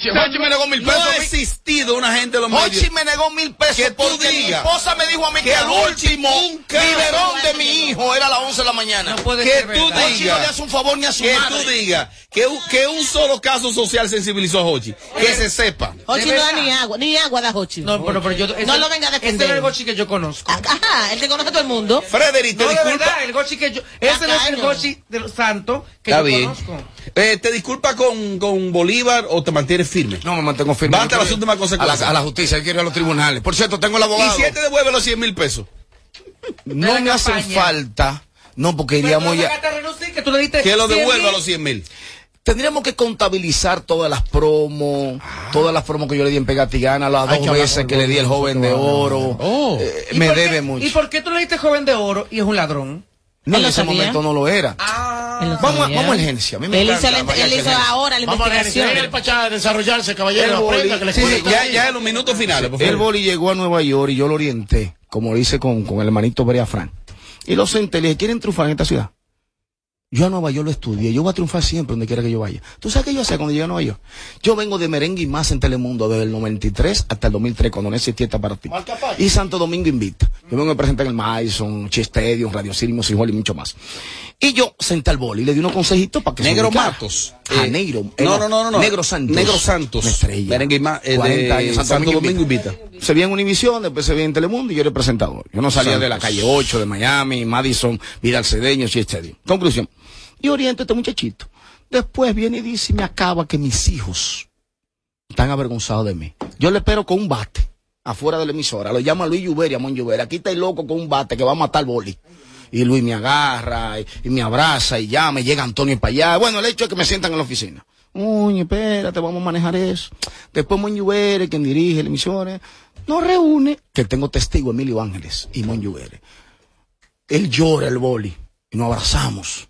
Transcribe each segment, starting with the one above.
Hochi me negó mil pesos. No ha existido una gente de los medios. Hochi me negó mil pesos Que tú porque mi digas esposa me dijo a mí que, que el Hochi último biberón de mi hijo era a las 11 de la mañana. No puede que ser tú verdad. Hochi no le digas hace un favor ni a su que madre. tú digas que, un- que un solo caso social sensibilizó a Hochi. Que se sepa. Hochi ¿De no da ni agua, ni agua da Hochi. No, pero, pero yo. No lo venga a defender. Ese no es el Gochi que yo conozco. Ajá, él te conoce a todo el mundo. Frederick, te No, de disculpa. verdad, el Gochi que yo. Ese no es el. Gochi de los santos que Está yo bien. conozco. Eh, ¿Te disculpa con, con Bolívar o te mantienes firme? No, me mantengo firme. Hasta Yo las quiero- últimas a consecuencias. la, a la justicia, yo quiero ir a los tribunales. Por cierto, tengo el abogado. ¿Y si él te devuelve los 100 mil pesos? No me la hacen falta. No, porque iríamos ya. que tú le diste Que lo 100 devuelva los 100 mil. Tendríamos que contabilizar todas las promos, todas las promos que yo le di en Pegatigana, las dos veces que le di el joven de oro. Oh. Eh, ¿Y me qué- debe ¿Y mucho. por qué tú le diste joven de oro y es un ladrón? No, en lo ese sabía. momento no lo era. Ah. Vamos, a- sabía. vamos a urgencia. A mí me Él hizo, encanta vaya él a hizo ahora la Vamos a investigación. el para allá, desarrollarse, caballero. El boli- que sí, sí, Ya, ya en los minutos finales, por El favor. boli llegó a Nueva York y yo lo orienté, como lo hice con, con el hermanito Berea Frank. Y lo senté, le dije, ¿quieren triunfar en esta ciudad? Yo a Nueva York lo estudié, yo voy a triunfar siempre donde quiera que yo vaya. ¿Tú sabes qué yo hacía cuando llegué a Nueva York? Yo vengo de merengue y más en Telemundo desde el 93 hasta el 2003, cuando no existía esta partida. Y Santo Domingo invita. Yo vengo a presentar en el Madison, Che Stadium, Radio City, Music Hall y mucho más. Y yo senté al boli y le di unos consejitos para que se Negro ubicara. Matos. Janeiro. Eh, eh, no, no, no, no, no. Negro Santos. Negro Santos. Una estrella. Merengue y más, eh, de 40 años, Santo Domingo invita. Se veía en Univisión, después se veía en Telemundo y yo era el presentador. Yo no salía de la calle 8 de Miami, Madison, Vidal Cedeño, Shea Stadium. Conclusión. Y oriento a este muchachito. Después viene y dice y me acaba que mis hijos están avergonzados de mí. Yo le espero con un bate afuera de la emisora. Lo llama Luis Lluveria, Mon Lluveria. Aquí está el loco con un bate que va a matar boli. Y Luis me agarra y, y me abraza y ya me llega Antonio para allá. Bueno, el hecho es que me sientan en la oficina. Uy, espérate, vamos a manejar eso. Después Mon Lluveria, quien dirige la emisora, nos reúne, que tengo testigo Emilio Ángeles y Mon Lluveria. Él llora el boli y nos abrazamos.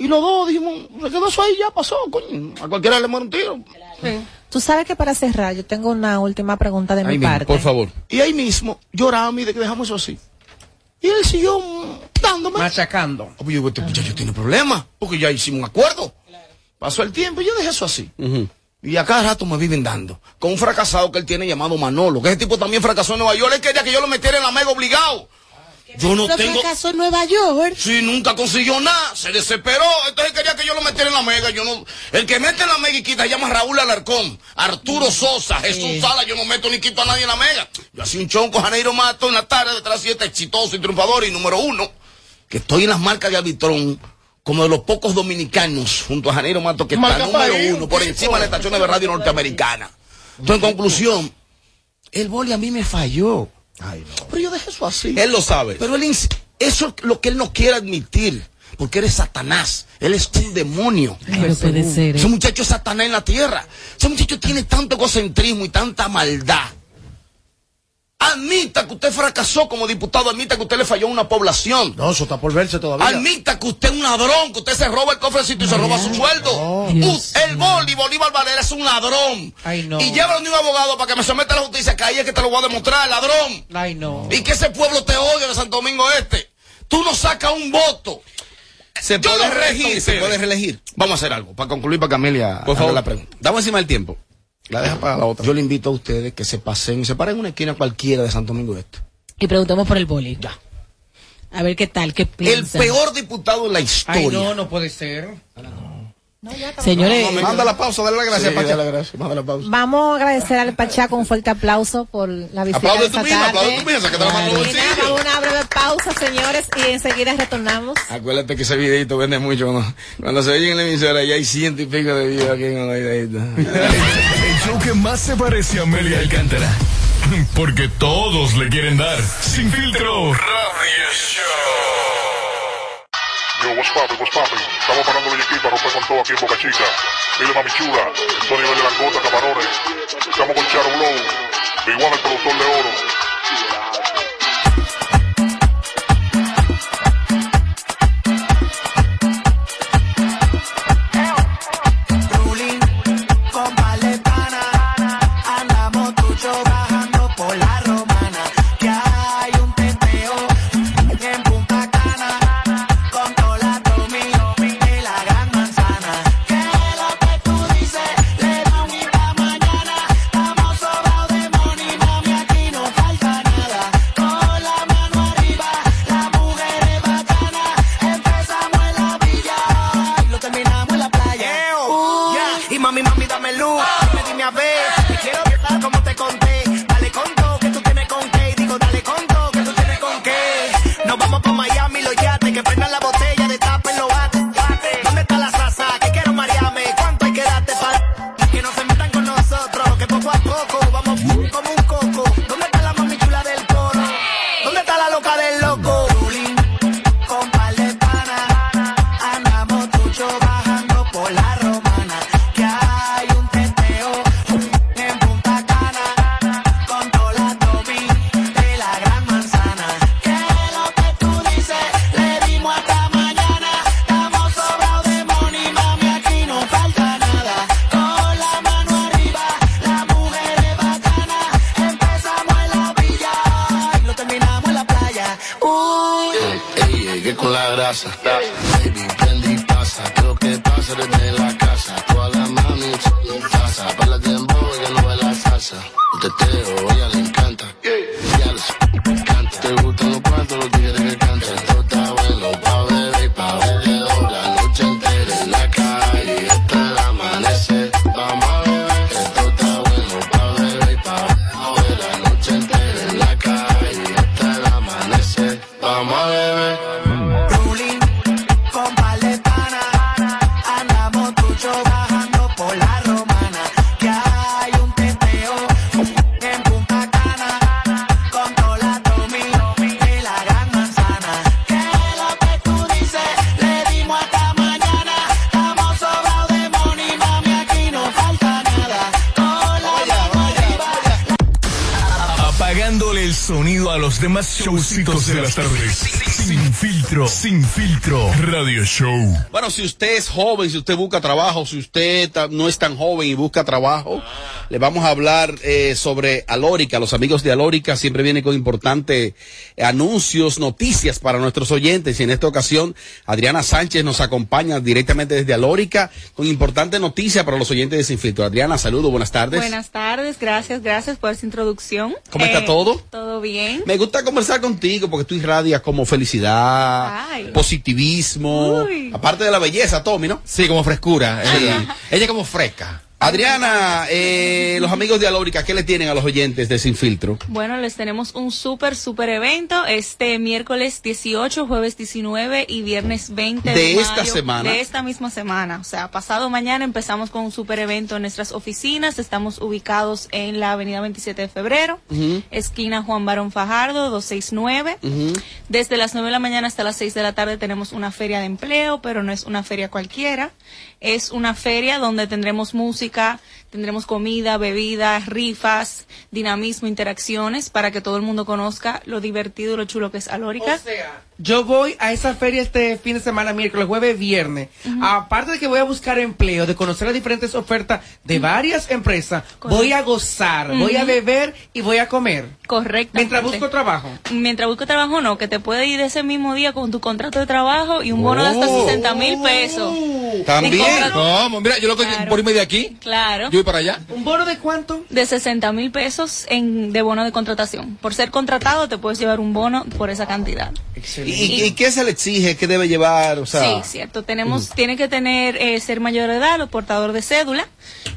Y los dos dijimos, se quedó eso ahí, ya pasó, coño. A cualquiera le muere un tiro. Tú sabes que para cerrar, yo tengo una última pregunta de Ahí mi mismo, parte. Por favor. Y ahí mismo lloramos y de que dejamos eso así. Y él siguió dándome. Machacando. Oh, pues yo digo, este muchacho tiene problemas, porque ya hicimos un acuerdo. Pasó el tiempo y yo dejé eso así. Y a cada rato me viven dando. Con un fracasado que él tiene llamado Manolo, que ese tipo también fracasó en Nueva York. Él quería que yo lo metiera en la mega obligado. Yo no tengo. en Nueva York. Sí, nunca consiguió nada, se desesperó, entonces quería que yo lo metiera en la mega, yo no, el que mete en la mega y quita se llama Raúl Alarcón, Arturo Sosa, Jesús Sala, yo no meto ni quito a nadie en la mega. Yo hacía un chon con Janeiro Mato en la tarde detrás de siete, exitoso y triunfador y número uno, que estoy en las marcas de Arbitrón, como de los pocos dominicanos, junto a Janeiro Mato, que está número uno, por encima de las estaciones de radio norteamericana. Entonces, en conclusión, el boli a mí me falló. Pero yo dejé eso así. Él lo sabe. Pero él, eso es lo que él no quiere admitir. Porque eres Satanás. Él es un demonio. No puede ser. Ese muchacho es Satanás en la tierra. Ese muchacho tiene tanto egocentrismo y tanta maldad. Admita que usted fracasó como diputado. Admita que usted le falló a una población. No, eso está por verse todavía. Admita que usted es un ladrón, que usted se roba el cofrecito y se roba su sueldo. El Boli, Bolívar Valera es un ladrón. Ay, no. Y llévalo a un abogado para que me someta a la justicia, que ahí es que te lo voy a demostrar, ladrón. Ay, no. Y que ese pueblo te odia de Santo Domingo Este. Tú no sacas un voto. Se Yo puede reelegir, se puede reelegir. Vamos a hacer algo para concluir para que Amelia Por favor, la pregunta. Damos encima del tiempo. La deja para la otra. Yo le invito a ustedes que se pasen, se paren en una esquina cualquiera de Santo Domingo Este. Y preguntemos por el boli. Ya. A ver qué tal, qué El piensa. peor diputado en la historia. Ay, no, no puede ser. Señores, Manda la pausa, dale la gracia, Sí, dale la gracia, manda la pausa. Vamos a agradecer al Pachá con un fuerte aplauso por la visita Aplaude de misma, tarde. aplaude tú misma, sácate la mano del Y nada, bolsillo. vamos a una breve pausa, señores, y enseguida retornamos. Acuérdate que ese videito vende mucho. Cuando, cuando se oye en la emisora ya hay ciento y pico de videos aquí en el. El show que más se parece a Amelia Alcántara. Porque todos le quieren dar. Sin filtro. Radio Show. Yo, what's poppin', what's poppin'? Estamos parando el equipo para romper con todo aquí en Boca Chica. Dile mami chula, Tony de Langota, Camarones. Estamos con Charo Blow, igual el productor de oro. Uy. Ey, con la grasa. Baby, prende y pasa. Creo que pasa desde la casa. Bueno, si usted es joven, si usted busca trabajo, si usted no es tan joven y busca trabajo, le vamos a hablar eh, sobre Alórica. Los amigos de Alórica siempre vienen con importantes eh, anuncios, noticias para nuestros oyentes. Y en esta ocasión, Adriana Sánchez nos acompaña directamente desde Alórica con importante noticia para los oyentes de Sin Filtro. Adriana, saludo, buenas tardes. Buenas tardes, gracias, gracias por esa introducción. ¿Cómo está todo? Todo bien. Me gusta conversar contigo porque tú irradias como felicidad, Ay. positivismo, Uy. aparte de la belleza, Tommy, ¿no? Sí, como frescura. Ella, ella como fresca. Adriana, eh, los amigos de Alórica, ¿qué le tienen a los oyentes de Sin Filtro? Bueno, les tenemos un súper, súper evento este miércoles 18, jueves 19 y viernes 20 de, De esta semana. De esta misma semana. O sea, pasado mañana empezamos con un súper evento en nuestras oficinas. Estamos ubicados en la avenida 27 de febrero, esquina Juan Barón Fajardo, 269. Desde las 9 de la mañana hasta las 6 de la tarde tenemos una feria de empleo, pero no es una feria cualquiera. Es una feria donde tendremos música, pública tendremos comida, bebidas, rifas, dinamismo, interacciones para que todo el mundo conozca lo divertido y lo chulo que es Alórica. O sea, yo voy a esa feria este fin de semana, miércoles, jueves, viernes. Aparte de que voy a buscar empleo, de conocer las diferentes ofertas de varias empresas, voy a gozar, voy a beber y voy a comer. Correcto. Mientras busco trabajo. Mientras busco trabajo, no, que te puede ir ese mismo día con tu contrato de trabajo y un bono de hasta Oh. 60 mil pesos. También. ¿Cómo? Mira, yo lo que Claro. por irme de aquí, Claro. yo voy para allá. ¿Un bono de cuánto? De 60 mil pesos en, de bono de contratación. Por ser contratado te puedes llevar un bono por esa cantidad. ¿Y, y- y qué se le exige? ¿Qué debe llevar? O sea, sí, cierto. Tenemos, tiene que tener, eh, ser mayor de edad o portador de cédula.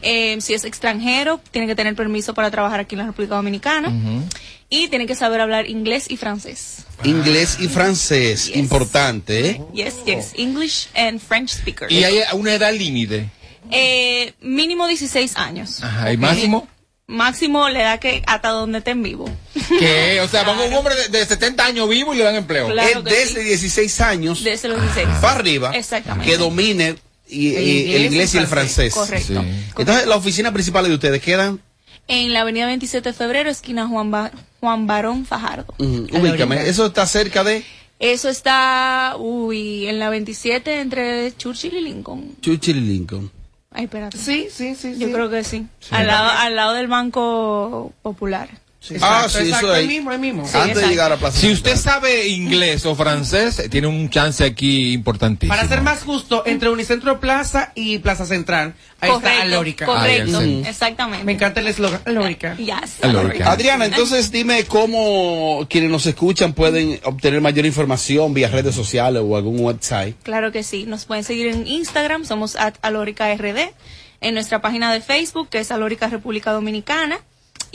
Eh, si es extranjero, tiene que tener permiso para trabajar aquí en la República Dominicana. Y tiene que saber hablar inglés y francés. inglés y francés, Yes. importante, ¿eh? Yes, yes. English and French speaker. Y hay una edad límite. Eh, mínimo 16 años. Ajá, ¿y máximo? Máximo le da que hasta donde estén vivo. Que, o sea, pongo un hombre de, de 70 años vivo y le dan empleo. Claro Es que desde sí. 16 años Desde los 16. para arriba Exactamente. que domine y- El el, inglés inglés y el francés. Correcto. Sí. Entonces, la oficina principal de ustedes quedan, En la avenida 27 de febrero, esquina Juan, Ba- Juan Barón Fajardo. ujú, ubícame, eso está cerca de Eso está, uy, en la 27 entre Churchill y Lincoln. Churchill y Lincoln. Ay, espérate. Sí, sí, sí. Yo sí. creo que sí. Al, lado, al lado del Banco Popular. Ah, Exacto, sí, eso exacto, ahí. ahí mismo, ahí mismo. Sí, Antes de llegar a Plaza Si usted sabe inglés o francés, tiene un chance aquí importantísimo. Para ser más justo, entre Unicentro Plaza y Plaza Central, ahí está correcto. Alórica. Correcto. Ah. Exactamente. Me encanta el eslogan, Alórica. Yes, Alórica. Adriana, entonces dime cómo quienes nos escuchan pueden obtener mayor información vía redes sociales o algún website. Claro que sí. Nos pueden seguir en Instagram, somos at alórica rd. en nuestra página de Facebook, que es Alórica República Dominicana.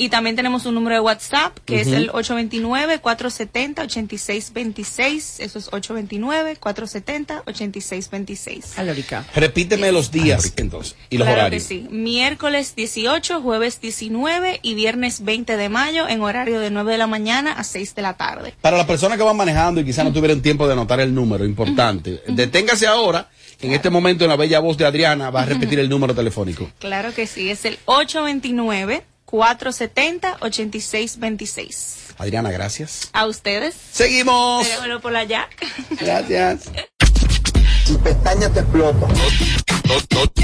Y también tenemos un número de WhatsApp, que es Ujú. el 829-470-8626. Eso es 829-470-8626. Alórica. Repíteme los días entonces y los claro horarios. que sí. Miércoles 18, jueves 19 y viernes 20 de mayo en horario de 9 de la mañana a 6 de la tarde. Para las personas que van manejando y quizás no tuvieron tiempo de anotar el número, importante. Deténgase ahora. En este momento, en la bella voz de Adriana, va a repetir el número telefónico. Claro que sí, es el 829-470-8626. Adriana, gracias. A ustedes. Seguimos. Déjamelo por allá. Gracias. Y pestaña te explota. No, no, no,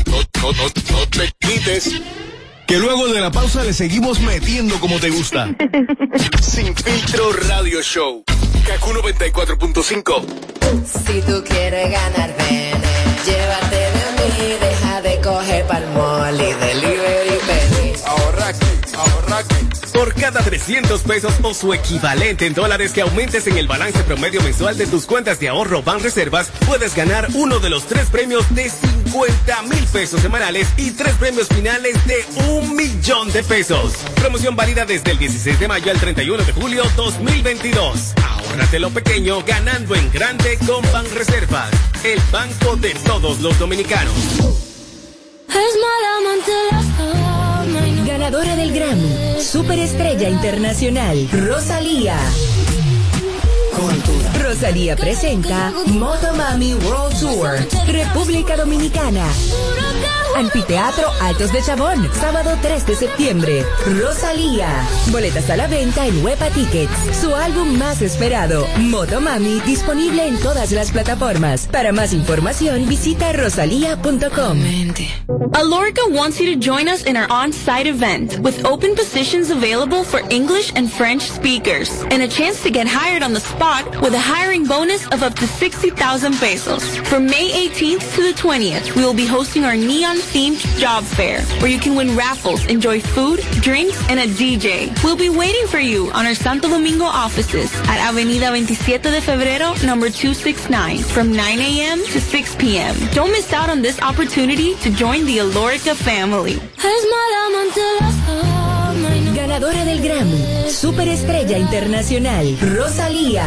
no, no, no te quites. Que luego de la pausa le seguimos metiendo como te gusta. Sin filtro radio show. Kaku 94.5. Si tú quieres ganar, ven, llévate de mí, deja de coger palmol y Por cada 300 pesos o su equivalente en dólares que aumentes en el balance promedio mensual de tus cuentas de ahorro Banreservas, puedes ganar uno de los tres premios de 50 mil pesos semanales y tres premios finales de un millón de pesos. Promoción válida desde el 16 de mayo al 31 de julio 2022. Ahórrate lo pequeño ganando en grande con Banreservas, el banco de todos los dominicanos. Ganadora del Grammy, Superestrella Internacional, Rosalía. Rosalía presenta Motomami World Tour, República Dominicana. Anfiteatro Altos de Chabón, sábado 3 de septiembre. Rosalía. Boletas a la venta en Huepa Tickets. Su álbum más esperado, Motomami, disponible en todas las plataformas. Para más información, visita rosalía.com. Alorica wants you to join us in our on-site event with open positions available for English and French speakers and a chance to get hired on the spot with a hiring bonus of up to 60,000 pesos. From May 18th to the 20th, we will be hosting our neon-themed job fair where you can win raffles, enjoy food, drinks, and a DJ. We'll be waiting for you on our Santo Domingo offices at Avenida 27 de Febrero, number 269 from 9 a.m. to 6 p.m. Don't miss out on this opportunity to join the Alorica family. Ganadora del Grammy, Superestrella Internacional, Rosalía.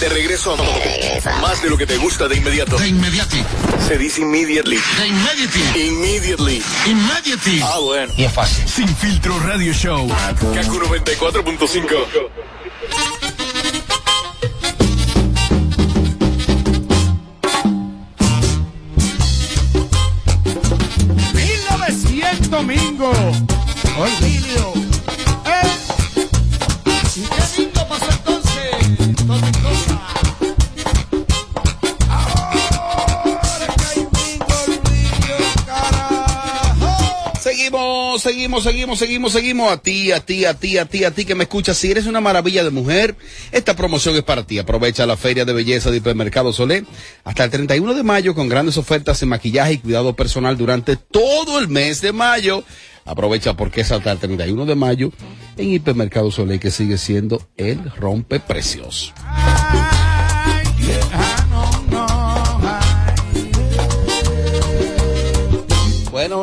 De regreso a más de lo que te gusta de inmediato. De inmediati. Se dice immediately. De immediately. Immediately. Immediately. Ah, bueno. Y es fácil. Sin filtro radio show. Kaku 94.5. Seguimos, seguimos, seguimos, seguimos. A ti, a ti, a ti, a ti, a ti que me escuchas. Si eres una maravilla de mujer, esta promoción es para ti. Aprovecha la feria de belleza de Hipermercado Solé hasta el 31 de mayo con grandes ofertas en maquillaje y cuidado personal durante todo el mes de mayo. Aprovecha porque es hasta el 31 de mayo en Hipermercado Solé que sigue siendo el rompe precios. Bueno,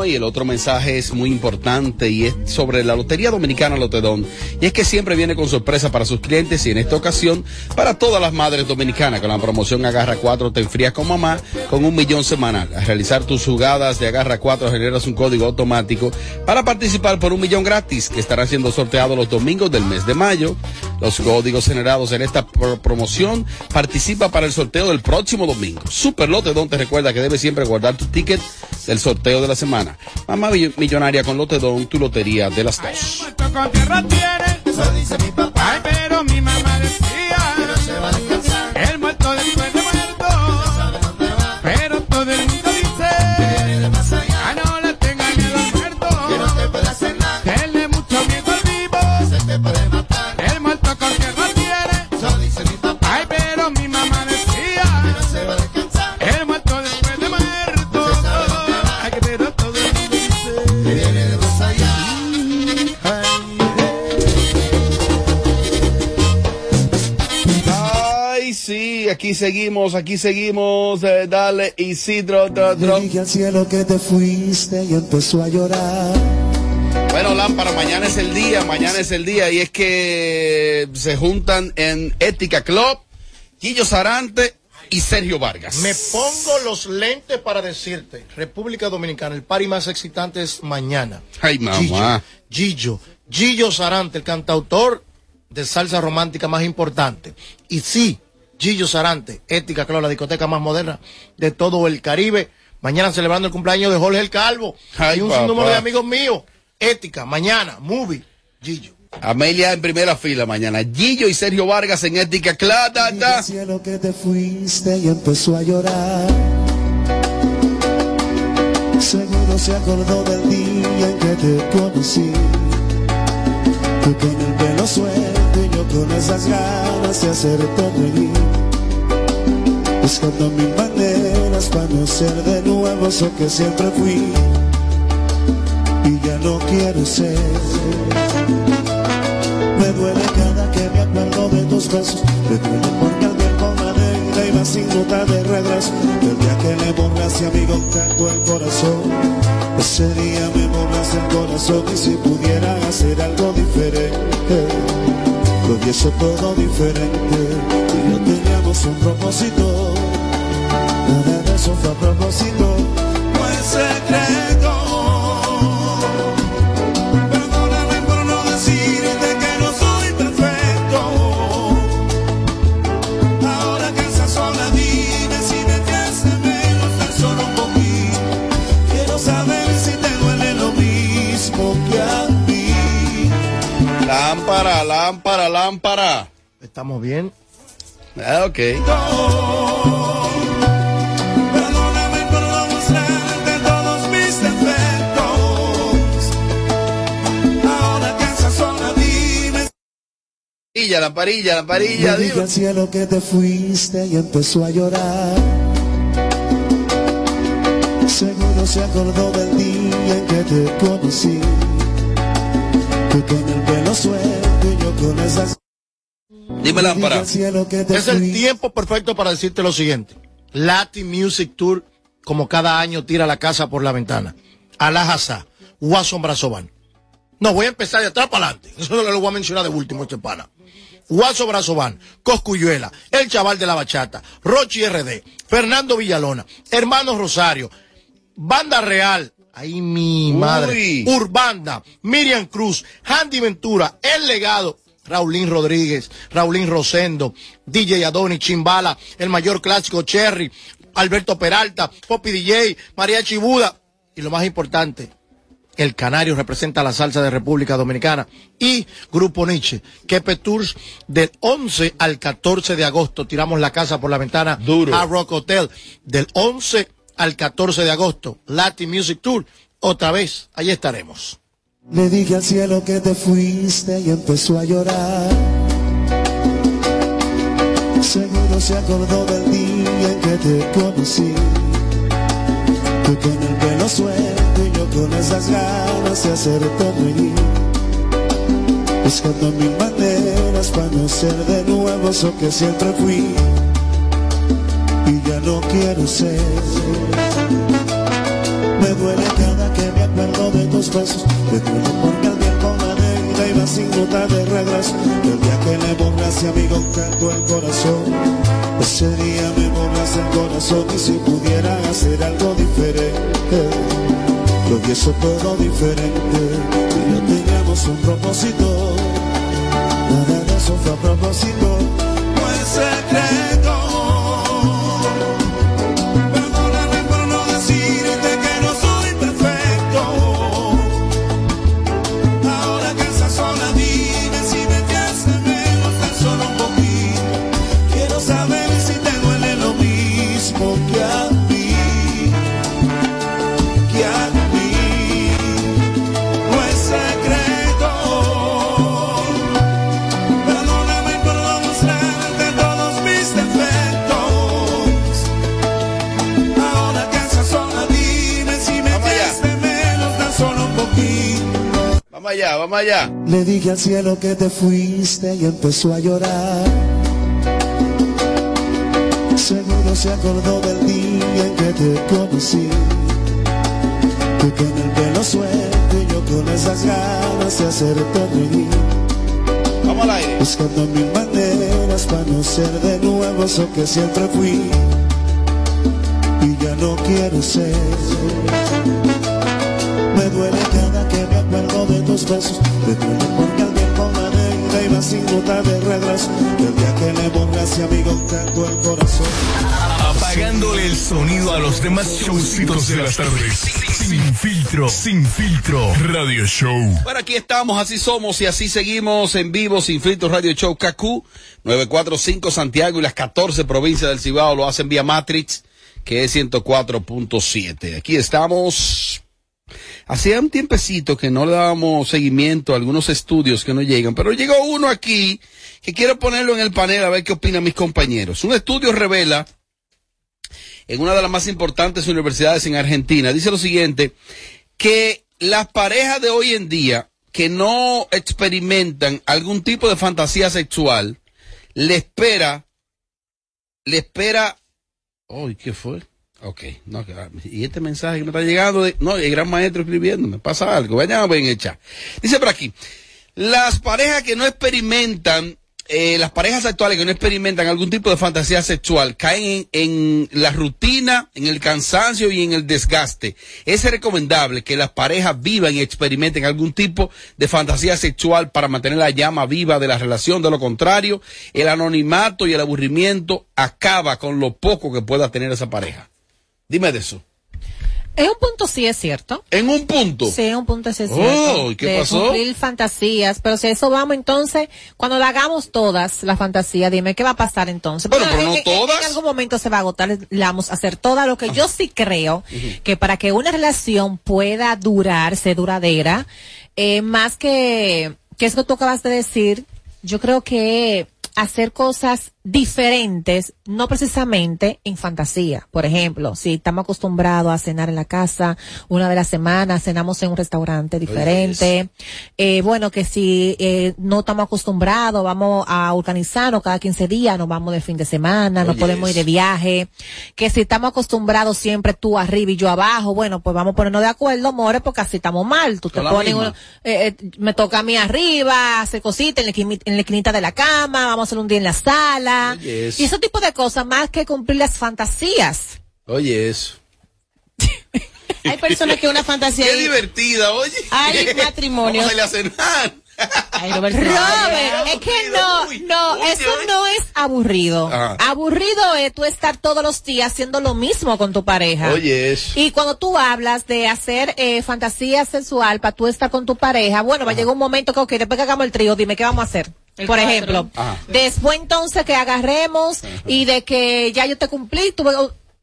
y el otro mensaje es muy importante y es sobre la Lotería Dominicana Lotedón. Y es que siempre viene con sorpresa para sus clientes y en esta ocasión para todas las madres dominicanas con la promoción Agarra 4 te enfrías con mamá con un millón semanal. Al realizar tus jugadas de Agarra 4 generas un código automático para participar por un millón gratis que estará siendo sorteado los domingos del mes de mayo. Los códigos generados en esta pro- promoción participa para el sorteo del próximo domingo. Super Lotedón te recuerda que debes siempre guardar tu ticket del sorteo de la semana. Mamá Mill- Millonaria con Lotedón, tu lotería de las dos. con tierra tiene. Aquí seguimos, aquí seguimos. eh, dale, Isidro. tro, tro. Le dije al cielo que te fuiste y empezó a llorar. Bueno, Lámpara, mañana es el día, mañana es el día. Y es que se juntan en Ética Club, Guillo Sarante y Sergio Vargas. Me pongo los lentes para decirte, República Dominicana, el party más excitante es mañana. Ay, mamá. Gillo, Gillo Sarante, el cantautor de salsa romántica más importante. Y sí, Gillo Sarante, Ética Club, la discoteca más moderna de todo el Caribe. Mañana celebrando el cumpleaños de Jorge el Calvo. Ay, y un papá. sinnúmero de amigos míos. Ética, mañana, movie, Gillo. Amelia en primera fila mañana. Gillo y Sergio Vargas en Ética ta. al cielo que te fuiste y empezó a llorar. Seguro se acordó del día en que te conocí. Tú con el pelo suelto y yo con esas ganas de hacerte reír. Buscando mil maneras para no ser de nuevo eso que siempre fui. Y ya no quiero ser. Me duele cada que me acuerdo de tus besos. Me duele porque al ver con la iba sin nota de regreso. El día que le borraste amigo canto el corazón. Ese día me borraste el corazón y si pudiera hacer algo diferente. Lo hubiese todo diferente. Y no teníamos un propósito. Nada de eso fue a propósito. No es secreto. Perdóname por no decirte que no soy perfecto. Ahora que estás sola, dime si me tienes menos tan solo un poquito. Quiero saber si te duele lo mismo que a mí. Lámpara, lámpara, lámpara. ¿Estamos bien? Ah, ok. Lamparilla, lamparilla, lamparilla. Dime. al cielo que te fuiste y empezó a llorar. Seguro se acordó del día en que te conocí. Tú con el pelo suelto y yo con esas. Dime, lámpara. Es el tiempo perfecto para decirte lo siguiente. Latin Music Tour, como cada año, tira la casa por la ventana. Alajazá, Watson Brazoban. No, voy a empezar de atrás para adelante. Eso no lo voy a mencionar de último, este pana. Watson Brazoban, Coscuyuela, El Chaval de la Bachata, Rochi RD, Fernando Villalona, Hermanos Rosario, Banda Real, ahí mi madre, Uy. Urbanda, Miriam Cruz, Handy Ventura, El Legado, Raulín Rodríguez, Raulín Rosendo, DJ Adoni, Chimbala, el mayor clásico Cherry, Alberto Peralta, Poppy DJ, María Chibuda y lo más importante, el Canario representa la salsa de República Dominicana y Grupo Nietzsche, Kepe Tours del 11 al 14 de agosto tiramos la casa por la ventana Duro. a Rock Hotel del 11 al 14 de agosto, Latin Music Tour. Otra vez, ahí estaremos. Le dije al cielo que te fuiste y empezó a llorar. Seguro se acordó del día en que te conocí. Tú con el pelo suelto yo con esas ganas de hacerte reír. Buscando mil maneras para no ser de nuevo eso que siempre fui. Y ya no quiero ser. Me duele cada que me acuerdo de tus besos. Me duele porque al día con la negra iba sin nota de reglas. El día que le borraste a mi canto el corazón. Ese día me borraste el corazón y si pudiera hacer algo diferente. Lo hubiese todo diferente. Y no teníamos un propósito. Nada de eso fue a propósito. No es secreto. Allá, vamos allá. Le dije al cielo que te fuiste y empezó a llorar. Seguro se acordó del día en que te conocí. Tú con el pelo suelto y yo con esas ganas de hacerte reír. Vamos al aire. Buscando mil maneras para no ser de nuevo eso que siempre fui. Y ya no quiero ser. Me duele cada que me acuerdo de tus besos. Me duele porque la negra iba sin nota de reglas. El día que le borraste a mi canto el corazón. Apagándole el sonido a los demás showcitos de las tardes. Sin filtro, sin filtro. Radio Show. Bueno, aquí estamos, así somos y así seguimos en vivo sin filtro Radio Show KQ 945 Santiago y las 14 provincias del Cibao lo hacen vía Matrix que es 104.7. Aquí estamos. Hacía un tiempecito que no le dábamos seguimiento a algunos estudios que no llegan, pero llegó uno aquí que quiero ponerlo en el panel a ver qué opinan mis compañeros. Un estudio revela en una de las más importantes universidades en Argentina, dice lo siguiente, que las parejas de hoy en día que no experimentan algún tipo de fantasía sexual, le espera, le espera, uy, ¿qué fue? Ok, no, y este mensaje que me está llegando, de, no, el gran maestro escribiendo, me pasa algo, vayan a ver en. Dice por aquí, las parejas que no experimentan, eh, las parejas actuales que no experimentan algún tipo de fantasía sexual caen en, en la rutina, en el cansancio y en el desgaste. Es recomendable que las parejas vivan y experimenten algún tipo de fantasía sexual para mantener la llama viva de la relación. De lo contrario, el anonimato y el aburrimiento acaba con lo poco que pueda tener esa pareja. Dime de eso. En un punto sí es cierto. En un punto. Sí, en un punto sí es Oh, cierto. ¿y qué de pasó? cumplir fantasías. Pero si eso vamos entonces, cuando la hagamos todas, la fantasía, dime, ¿qué va a pasar entonces? Pero no en- en- todas. En algún momento se va a agotar, la vamos a hacer todas. Lo que yo sí creo, que para que una relación pueda durar, ser duradera, eh, más que, que eso que tú acabas de decir, yo creo que hacer cosas diferentes, no precisamente en fantasía. Por ejemplo, si estamos acostumbrados a cenar en la casa una vez a la semana, cenamos en un restaurante diferente. Eh, bueno, que si eh, no estamos acostumbrados, vamos a organizarnos cada 15 días, nos vamos de fin de semana, Oye, podemos ir de viaje. Que si estamos acostumbrados siempre tú arriba y yo abajo, bueno, pues vamos a ponernos de acuerdo, more, porque así estamos mal. Tú te pones, uno- eh, eh, me toca a mí arriba, hacer cositas en en la esquinita de la cama, vamos a hacer un día en la sala. Oye, eso. Y ese tipo de cosas, más que cumplir las fantasías. Oye, eso. Hay personas que una fantasía. Qué ahí- divertida, oye. Hay matrimonio. Vamos a ir a cenar. Ay, Roberto. Robert, es que no, no, eso no es aburrido. Ajá. Aburrido es tú estar todos los días haciendo lo mismo con tu pareja. Oye, eso. Y cuando tú hablas de hacer eh, fantasía sexual para tú estar con tu pareja, bueno, va a llegar un momento que, ok, después que hagamos el trío, dime qué vamos a hacer. El Por cuatro. ejemplo, Ajá. después entonces que agarremos y de que ya yo te cumplí, tú,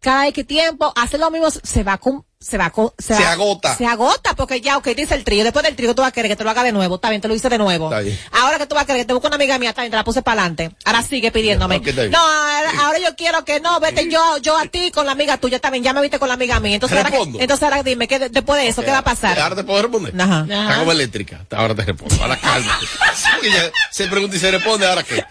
cada X tiempo, hace lo mismo, se va con, se va con, se, Se va- agota. Se agota, porque ya, ok, dice el trío, después del trío tú vas a querer que te lo haga de nuevo, está bien, te lo hice de nuevo. Está bien. Ahora que tú vas a querer que te busque una amiga mía, está bien, te la puse para adelante. Ahora sigue pidiéndome. No, ahora, ahora yo quiero que no, vete yo, yo a ti con la amiga tuya, está bien, ya me viste con la amiga mía. Entonces, ahora, Respondo. entonces ahora dime, ¿qué, después de eso, ¿qué va a pasar? Ahora te puedo responder. Ajá. Está como eléctrica. Ahora te respondo. Ahora calma. Se pregunta y se responde. ¿Ahora qué?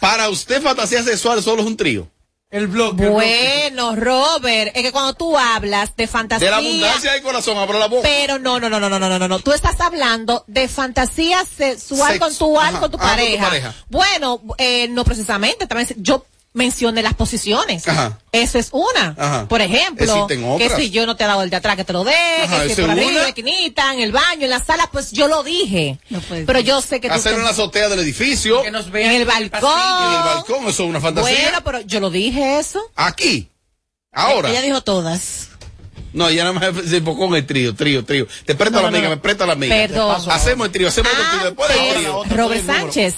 Para usted, fantasía sexual solo es un trío. El blog. Bueno, Robert, es que cuando tú hablas de fantasía. De la abundancia del corazón, abro la boca. Pero no, no, no, no, no, no, no, no. Tú estás hablando de fantasía sexual Sexo. con tu Ajá. alma, con tu Ah, con tu pareja. pareja. Bueno, eh, no precisamente. También yo mencioné las posiciones. Ajá. Eso es una. Ajá. Por ejemplo, que si yo no te he dado el de atrás que te lo dé, que si esa por arriba, una. esquinita, en el baño, en la sala, pues yo lo dije. Pero yo sé que tú Hacer te- en la azotea del edificio. en el balcón. En el balcón, eso es una fantasía. Bueno, pero yo lo dije eso. Aquí. Ahora. Ella dijo todas. No, ya nada más se enfocó en el trío, trío, trío. Te presta No, la no, amiga, no. me presta la amiga. Perdón. Hacemos el trío, hacemos el trío. Después del trío. Robert Sánchez,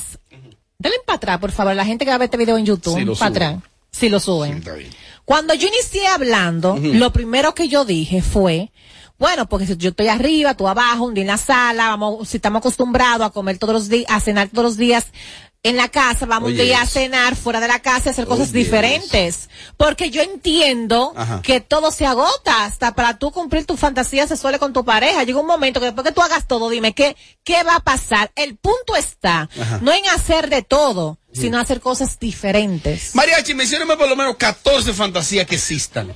dale para atrás, por favor, la gente que va a ver este video en YouTube, Sí, para atrás, si lo suben. Cuando yo inicié hablando, lo primero que yo dije fue, bueno, porque si yo estoy arriba, tú abajo, un día en la sala, vamos, si estamos acostumbrados a comer todos los días, a cenar todos los días en la casa, vamos un día a cenar fuera de la casa y hacer cosas diferentes. Porque yo entiendo Ajá. que todo se agota hasta para tú cumplir tus fantasías sexuales con tu pareja. Llega un momento que después que tú hagas todo, dime, ¿qué, qué va a pasar? El punto está, Ajá. no en hacer de todo, sino hacer cosas diferentes. Mariachi, mencióname por lo menos 14 fantasías que existan.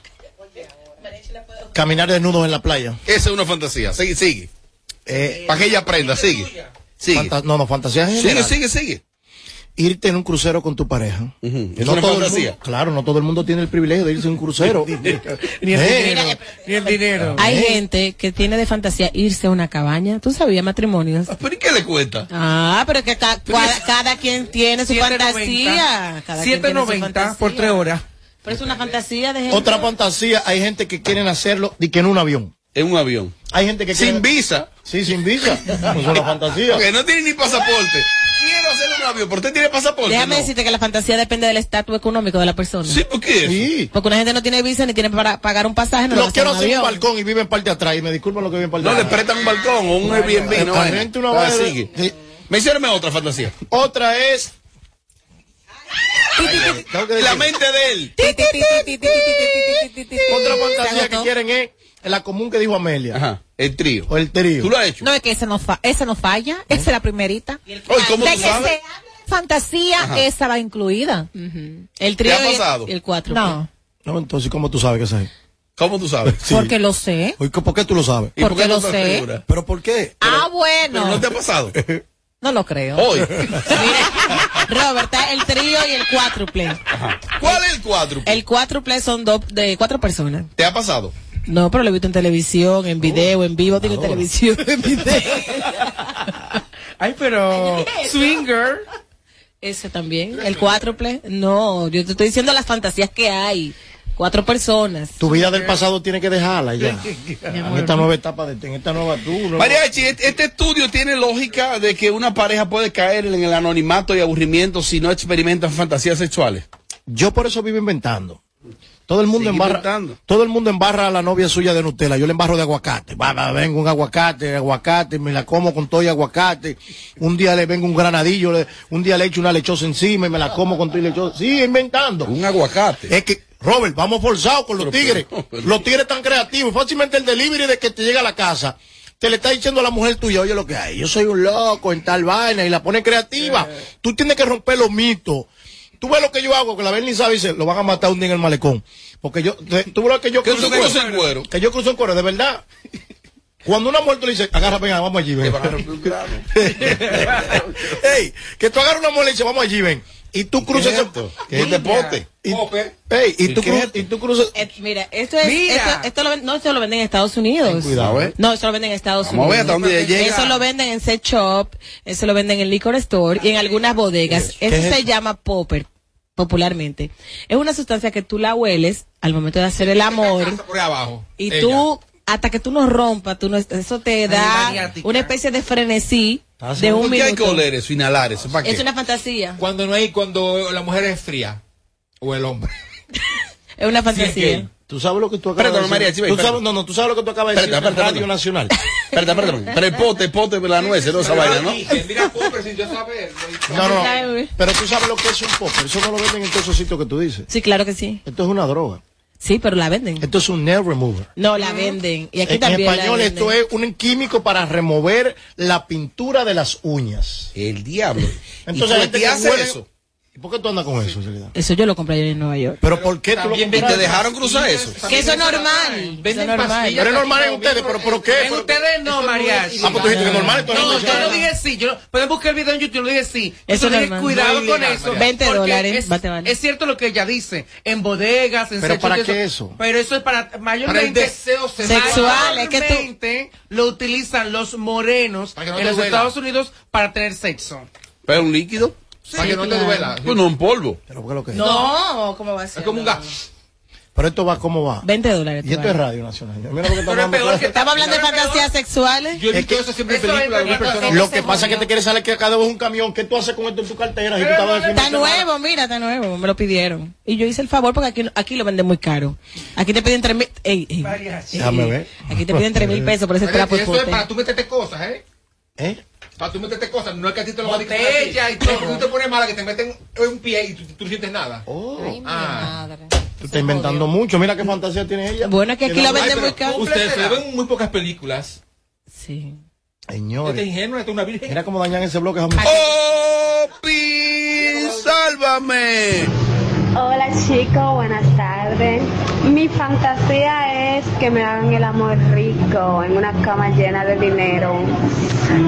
Caminar desnudos en la playa. Esa es una fantasía. Sigue, sigue. Eh, Para que ella aprenda, sigue. Sigue. Fanta- no, no, fantasía en Sigue, general. sigue, sigue. Irte en un crucero con tu pareja. Es No una todo el fantasía. mundo- claro, no todo el mundo tiene el privilegio de irse en un crucero. Ni el Eh, dinero. Ni el dinero. Hay gente que tiene de fantasía irse a una cabaña. ¿Tú sabías matrimonios? ¿Pero y qué le cuesta? Ah, pero es que ca- cada, cada quien tiene su 7.90. fantasía. Cada quien tiene su 7.90 por. 3 horas. Pero es una fantasía de gente. Otra fantasía, hay gente que quieren hacerlo de que en un avión. En un avión. Hay gente que Sin quiere- visa. Sí, sin visa. Es una fantasía. Porque no tiene ni pasaporte. Quiero hacer un avión, pero usted tiene pasaporte. Déjame No. decirte que la fantasía depende del estatus económico de la persona. Sí, ¿por qué? Sí. Porque una gente no tiene visa ni tiene para pagar un pasaje. No le Lo quiero hacer un balcón y vive en parte de atrás. Y me disculpan lo que vive en parte No de le atrás. prestan un balcón o un Airbnb, no. Gente una Ah, sigue. Sí. Mencióname otra fantasía. Otra es. La mente de él. Otra fantasía que quieren es la común que dijo Amelia. Ajá. El trío. O el trío. ¿Tú lo has hecho? No es que ese no, fa ese no falla, esa es la primerita. Oye, ¿cómo de tú que sabes? se fantasía, Ajá. esa va incluida. El ¿Te trío ha el- pasado? y el cuatro. No, No, entonces, ¿cómo tú sabes que es ahí? ¿Cómo tú sabes? Sí. porque lo sé. Oye, ¿Por qué tú lo sabes? ¿Y por Porque qué no lo sé. ¿Pero por qué? ah, bueno. Pero no te ha pasado. No lo creo. Hoy. Robert, está el trío y el cuádruple. ¿Cuál es el cuadro? El cuádruple son dos de cuatro personas. ¿Te ha pasado? No, pero lo he visto en televisión, en video, en vivo, digo en televisión, en video. Ay, pero. Swinger. Ese también. El cuádruple. No, yo te estoy diciendo las fantasías que hay. Cuatro personas. Tu vida del pasado tiene que dejarla ya. En esta nueva etapa, de, en esta nueva tú. nueva- Mariachi, este este estudio tiene lógica de que una pareja puede caer en el anonimato y aburrimiento si no experimentan fantasías sexuales. Yo por eso vivo inventando. Todo el mundo embarra, inventando. todo el mundo embarra a la novia suya de Nutella. Yo le embarro de aguacate. Va, va, vengo un aguacate, aguacate, me la como con todo y aguacate. Un día le vengo un granadillo, le- un día le echo una lechosa encima y me la como con todo y lechosa. Sigue inventando. Un aguacate. Es que, Robert, vamos forzados con los Pero, tigres. pero, pero- Los tigres tan creativos. Fácilmente el delivery de que te llega a la casa. Te le está diciendo a la mujer tuya, oye lo que hay, yo soy un loco en tal vaina y la pone creativa. Tú tienes que romper los mitos. Tú ves lo que yo hago, que la Berlin sabe y dice, lo van a matar un día en el malecón. Porque yo, tú ves lo que yo ¿Qué cruzo en cuero? Que yo cruzo en cuero, de verdad. Cuando una mujer tú le dice, agarra, venga, vamos allí, ven. Ey, que tú agarras una mujer y le dices, vamos allí, ven. Y tú cruzas ¿Qué es deporte? y, ey, y, tú cruzas, y tú cruzas. Eh, mira, esto es, Mira. esto, esto lo no se lo venden en Estados Unidos. Ten cuidado, ¿eh? No, eso lo venden en Estados Vamos a ver Unidos. hasta dónde llega. Eso lo venden en set shop, eso lo venden en liquor store y en algunas bodegas. ¿Qué Eso es se eso? llama popper, popularmente. Es una sustancia que tú la hueles al momento de hacer el amor Por ahí abajo. y Ella. tú, hasta que tú no rompas, tú no, eso te da una especie de frenesí Ah, de un ¿Por qué hay que oler eso, inhalar eso? ¿Para qué? Es una fantasía. Cuando no hay, cuando la mujer es fría. O el hombre. Es una es fantasía. gay. Tú sabes lo que tú acabas Perdón, de María, decir. sí, Tú sabes- no, no, tú sabes lo que tú acabas de decir en Radio perdón. Nacional. Perdón, perdón. Pero pote, pote la nuez, no esa vaina, ¿no? Mira, Popper, sin yo saber. No, no, pero tú sabes lo que es un popper. Eso no lo venden en todos esos sitios que tú dices. Sí, claro que sí. Esto es una droga. Sí, pero la venden. Esto es un nail remover. No, la venden. Y aquí en también español la esto es un químico para remover la pintura de las uñas. El diablo. Entonces, ¿Y gente hace huele- eso? ¿Y por qué tú andas con eso, Celida? Eso yo lo compré ayer en Nueva York. ¿Pero por qué tú lo te dejaron cruzar eso? Que eso es normal. Eso es normal. Pero es normal en ustedes, pero ¿por qué? En ustedes no, mariachi. Ah, pues tú dijiste que es normal, No, no yo no dije sí. Pueden buscar el video en YouTube, yo no dije sí. Eso dije, normal. cuidado es con eso. María. 20 porque dólares, Es, es cierto lo que ella dice. En bodegas, en ¿Pero para qué eso? Pero eso es para mayormente. deseo sexual, es que tú- mayormente lo utilizan los morenos en los. Estados Unidos para tener sexo. ¿Pero un líquido? Para que no te duela. Pues no, un polvo. ¿Pero lo que es? No, ¿cómo va a ser? Es como un gas. Pero esto va como va. 20 dólares. Y esto es Radio Nacional. Mira lo que Pero es peor hablando. que Estamos hablando de fantasías sexuales. Yo he Es visto que- eso siempre en películas. personas. Lo que pasa es que te quieres saber que acá debo un camión. ¿Qué tú haces con esto en tu cartera? Si tú Está semana? nuevo, mira, está nuevo. Me lo pidieron. Y yo hice el favor porque aquí, aquí lo venden muy caro. Aquí te piden tres mil. Ey, ey, ey, Déjame ver. Aquí te piden tres mil pesos por ese trapo Eso es para tú meterte cosas, ¿eh? ¿Eh? Para tú meterte cosas. No es que a ti te lo va a Botella y todo. tú te pones mala que te meten un pie y tú, tú no sientes nada. Oh, Ah. tú estás inventando mucho. Mira qué fantasía tiene ella. Bueno, es que aquí Que no- venden Ay, muy caro. Ustedes se ven muy pocas películas. Sí. Esta Señores. ingenua, esta es una virgen. Mira cómo dañan ese bloque. jamás. ¡Opi! ¡Sálvame! Hola chicos, buenas tardes. Mi fantasía es que me hagan el amor rico en una cama llena de dinero.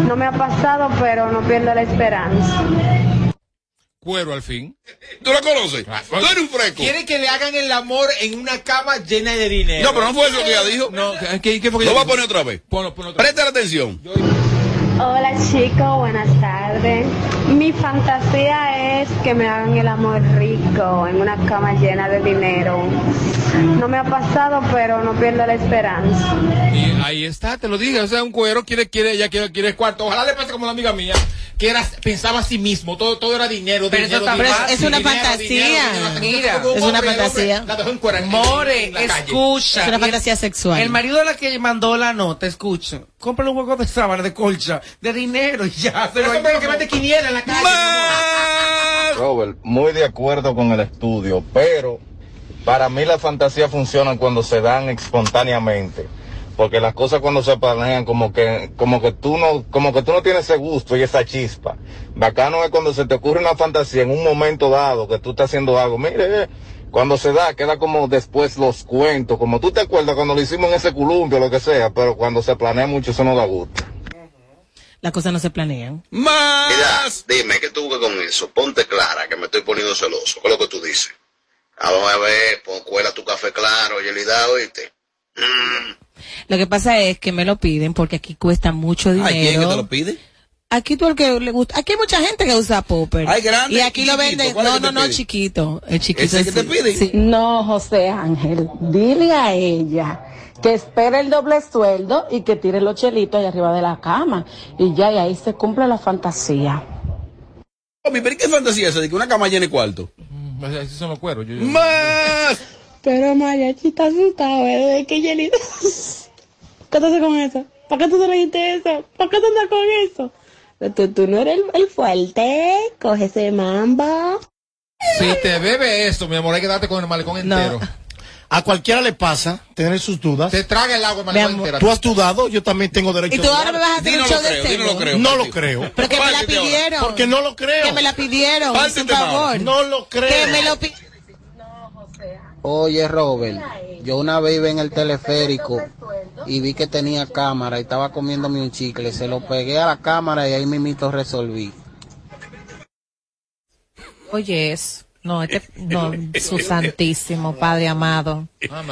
No me ha pasado, pero no pierdo la esperanza. Cuero al fin. ¿Tú la conoces? Tú eres un fresco. Quiere que le hagan el amor en una cama llena de dinero. No, pero no fue eso que ella dijo. No, ¿qué, qué fue que Lo voy a poner otra vez. Ponlo, ponlo otra vez. Presta atención. Hola chicos, buenas tardes. Mi fantasía es que me hagan el amor rico en una cama llena de dinero. No me ha pasado, pero no pierdo la esperanza. Y ahí está, te lo dije. O sea, un cuero quiere, quiere, ella quiere, quiere cuarto. Ojalá le pase como la amiga mía, que era, pensaba a sí mismo. Todo, todo era dinero, Pero dinero, eso dinero. Es una dinero, fantasía. Mira, es una fantasía. La dejó en cuero en- More, en la calle. escucha. Es una fantasía sexual. El marido de la que mandó la nota, escucha. Compra un juego de sábana, de colcha, de dinero y ya. Se Pero lo que mete quiniela en la calle. Robert, muy de acuerdo con el estudio, pero para mí las fantasías funcionan cuando se dan espontáneamente. Porque las cosas cuando se planean como que, como que tú no, como que tú no tienes ese gusto y esa chispa. Bacano es cuando se te ocurre una fantasía en un momento dado que tú estás haciendo algo. Mire, eh, cuando se da, queda como después los cuentos, como tú te acuerdas cuando lo hicimos en ese columpio o lo que sea, pero cuando se planea mucho eso no da gusto. Las cosas no se planean. ¡Más! Dime, ¿qué tú buscas con eso? Ponte clara, que me estoy poniendo celoso. ¿Qué es lo que tú dices? Vamos a ver, pon, cuela tu café claro, Yelida, oíste. Lo que pasa es que me lo piden porque aquí cuesta mucho dinero. ¿Hay quién que te lo pide? Aquí tú el que le gusta, aquí hay mucha gente que usa popper. Hay grande y aquí y lo venden, ¿Cuál es no, no, no, chiquito, el chiquito. ¿Ese que te piden? Sí. No, José Ángel, dile a ella que espere el doble sueldo y que tire los chelitos ahí arriba de la cama. Y ya, y ahí se cumple la fantasía. ¿pero qué fantasía es esa de que una cama llene cuarto? Mm, Esos son los cueros. Yo, yo- ¡Más! Pero Mariachi está asustado, ¿eh? ¿Qué Yelita? ¿Qué te haces con eso? ¿Para qué tú te leíste eso? ¿Para qué tú andas con eso? Tú, tú no eres el, el fuerte. Coge ese mamba. Si te bebe eso, mi amor, hay que darte con el malecón entero. A cualquiera le pasa tener sus dudas. Te traga el agua el malecón amor, entero. Tú has dudado, yo también tengo derecho Y tú a ahora me vas a hacer un no show lo de no lo creo. No lo creo. Pero que me la pidieron. Porque no lo creo. Que me la pidieron, por favor. No lo creo. Que me lo pi- Oye, Robert, yo una vez iba en el teleférico y vi que tenía cámara y estaba comiéndome un chicle. Se lo pegué a la cámara y ahí mismito resolví. Oye, es. No, este, no, su santísimo Padre amado. Ah.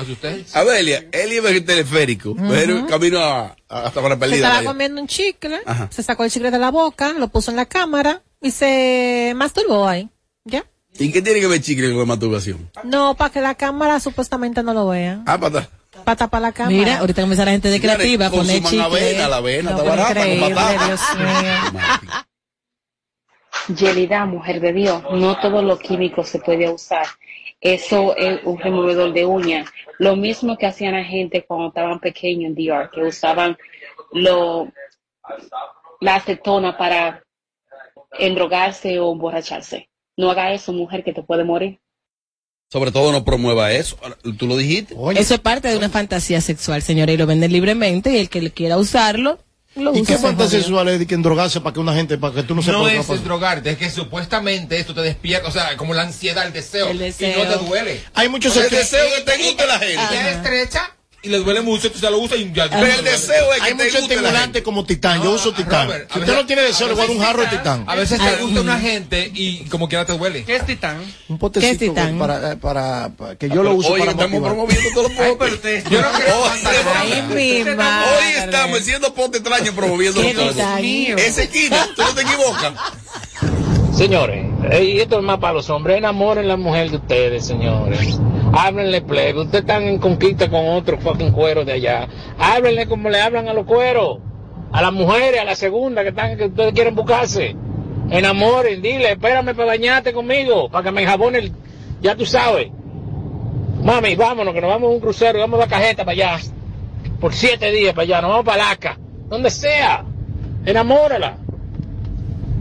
Abelia, él iba en el teleférico, pero camino a, a- hasta para Se perdida. estaba comiendo un chicle, Ajá. se sacó el chicle de la boca, lo puso en la cámara y se masturbó ahí. ¿Y qué tiene que ver chicle con la masturbación? No, para que la cámara supuestamente no lo vea. Ah, para. Para tapar la cámara. Mira, ahorita comienza la gente de creativa a poner chicle. avena, la avena No, está barata, con increíble, batata. Dios mío. Yelida, mujer de Dios, no todo lo químico se puede usar eso es un removedor de uñas. Lo mismo que hacían la gente cuando estaban pequeños en DR, que usaban lo, la acetona para endrogarse o emborracharse. No haga eso, mujer, que te puede morir. Sobre todo no promueva eso. Tú lo dijiste. Eso es parte de una fantasía sexual, señora, y lo venden libremente y el que le quiera usarlo, lo ¿Y usa. qué fantasía sexual es de que endrogarse para que una gente, para que tú no sepas No es drogarte, es que supuestamente esto te despierta, o sea, como la ansiedad, el deseo, y no te duele. Hay muchos el que- deseo que te guste la gente. Estrecha y le duele mucho, tú se lo usas y ya. Hay muchos estimulantes como titán. Yo uso titán. Si usted veces- no tiene deseo, le voy a dar un jarro de titán-. A veces te gusta una gente y como quiera te duele. ¿Qué es titán? Un potecito titán? Para, eh, para, para- que yo Ah, lo pero uso para estamos motivar. promoviendo todos los postes. Yo no creo Ay, mi madre. Hoy estamos haciendo postes extraños promoviendo todo. detalle. Ese Kino, tú no te equivocas. Señores, eh, y esto es más para los hombres, enamoren la mujer de ustedes, señores. Háblenle plebe, ustedes están en conquista con otro fucking cuero de allá. Háblenle como le hablan a los cueros, a las mujeres, a la segunda que están que ustedes quieren buscarse. Enamoren, dile, espérame para bañarte conmigo, para que me enjabone el, ya tú sabes. Mami, vámonos, que nos vamos a un crucero, vamos a la cajeta para allá. Por siete días para allá, nos vamos para Alaska, donde sea. Enamórala.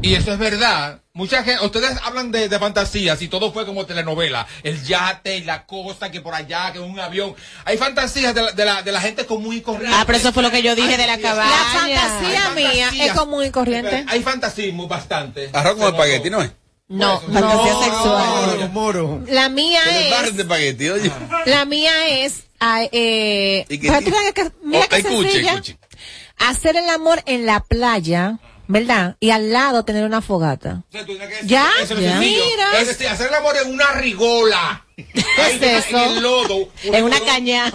Y eso es verdad. Mucha gente, ustedes hablan de, de fantasías y todo fue como telenovela. El yate y la costa, que por allá, que un avión. Hay fantasías de la, de la, de la gente común y corriente. Ah, pero eso fue lo que yo dije de la cabaña. La fantasía mía es común y corriente. Hay fantasismo bastante. Arroz con espagueti, ¿no es? No, fantasía sexual. Moro. La mía Que es, barren de espagueti, oye. la mía es, ah, eh, ¿Y qué? práctica que- mira Oh, escuche. hacer el amor en la playa, ¿verdad? Y al lado tener una fogata. ¿Ya? Eso sencillo. Mira. Es decir, hacer el amor en una rigola. ¿Qué es eso? En el lodo. En una caña.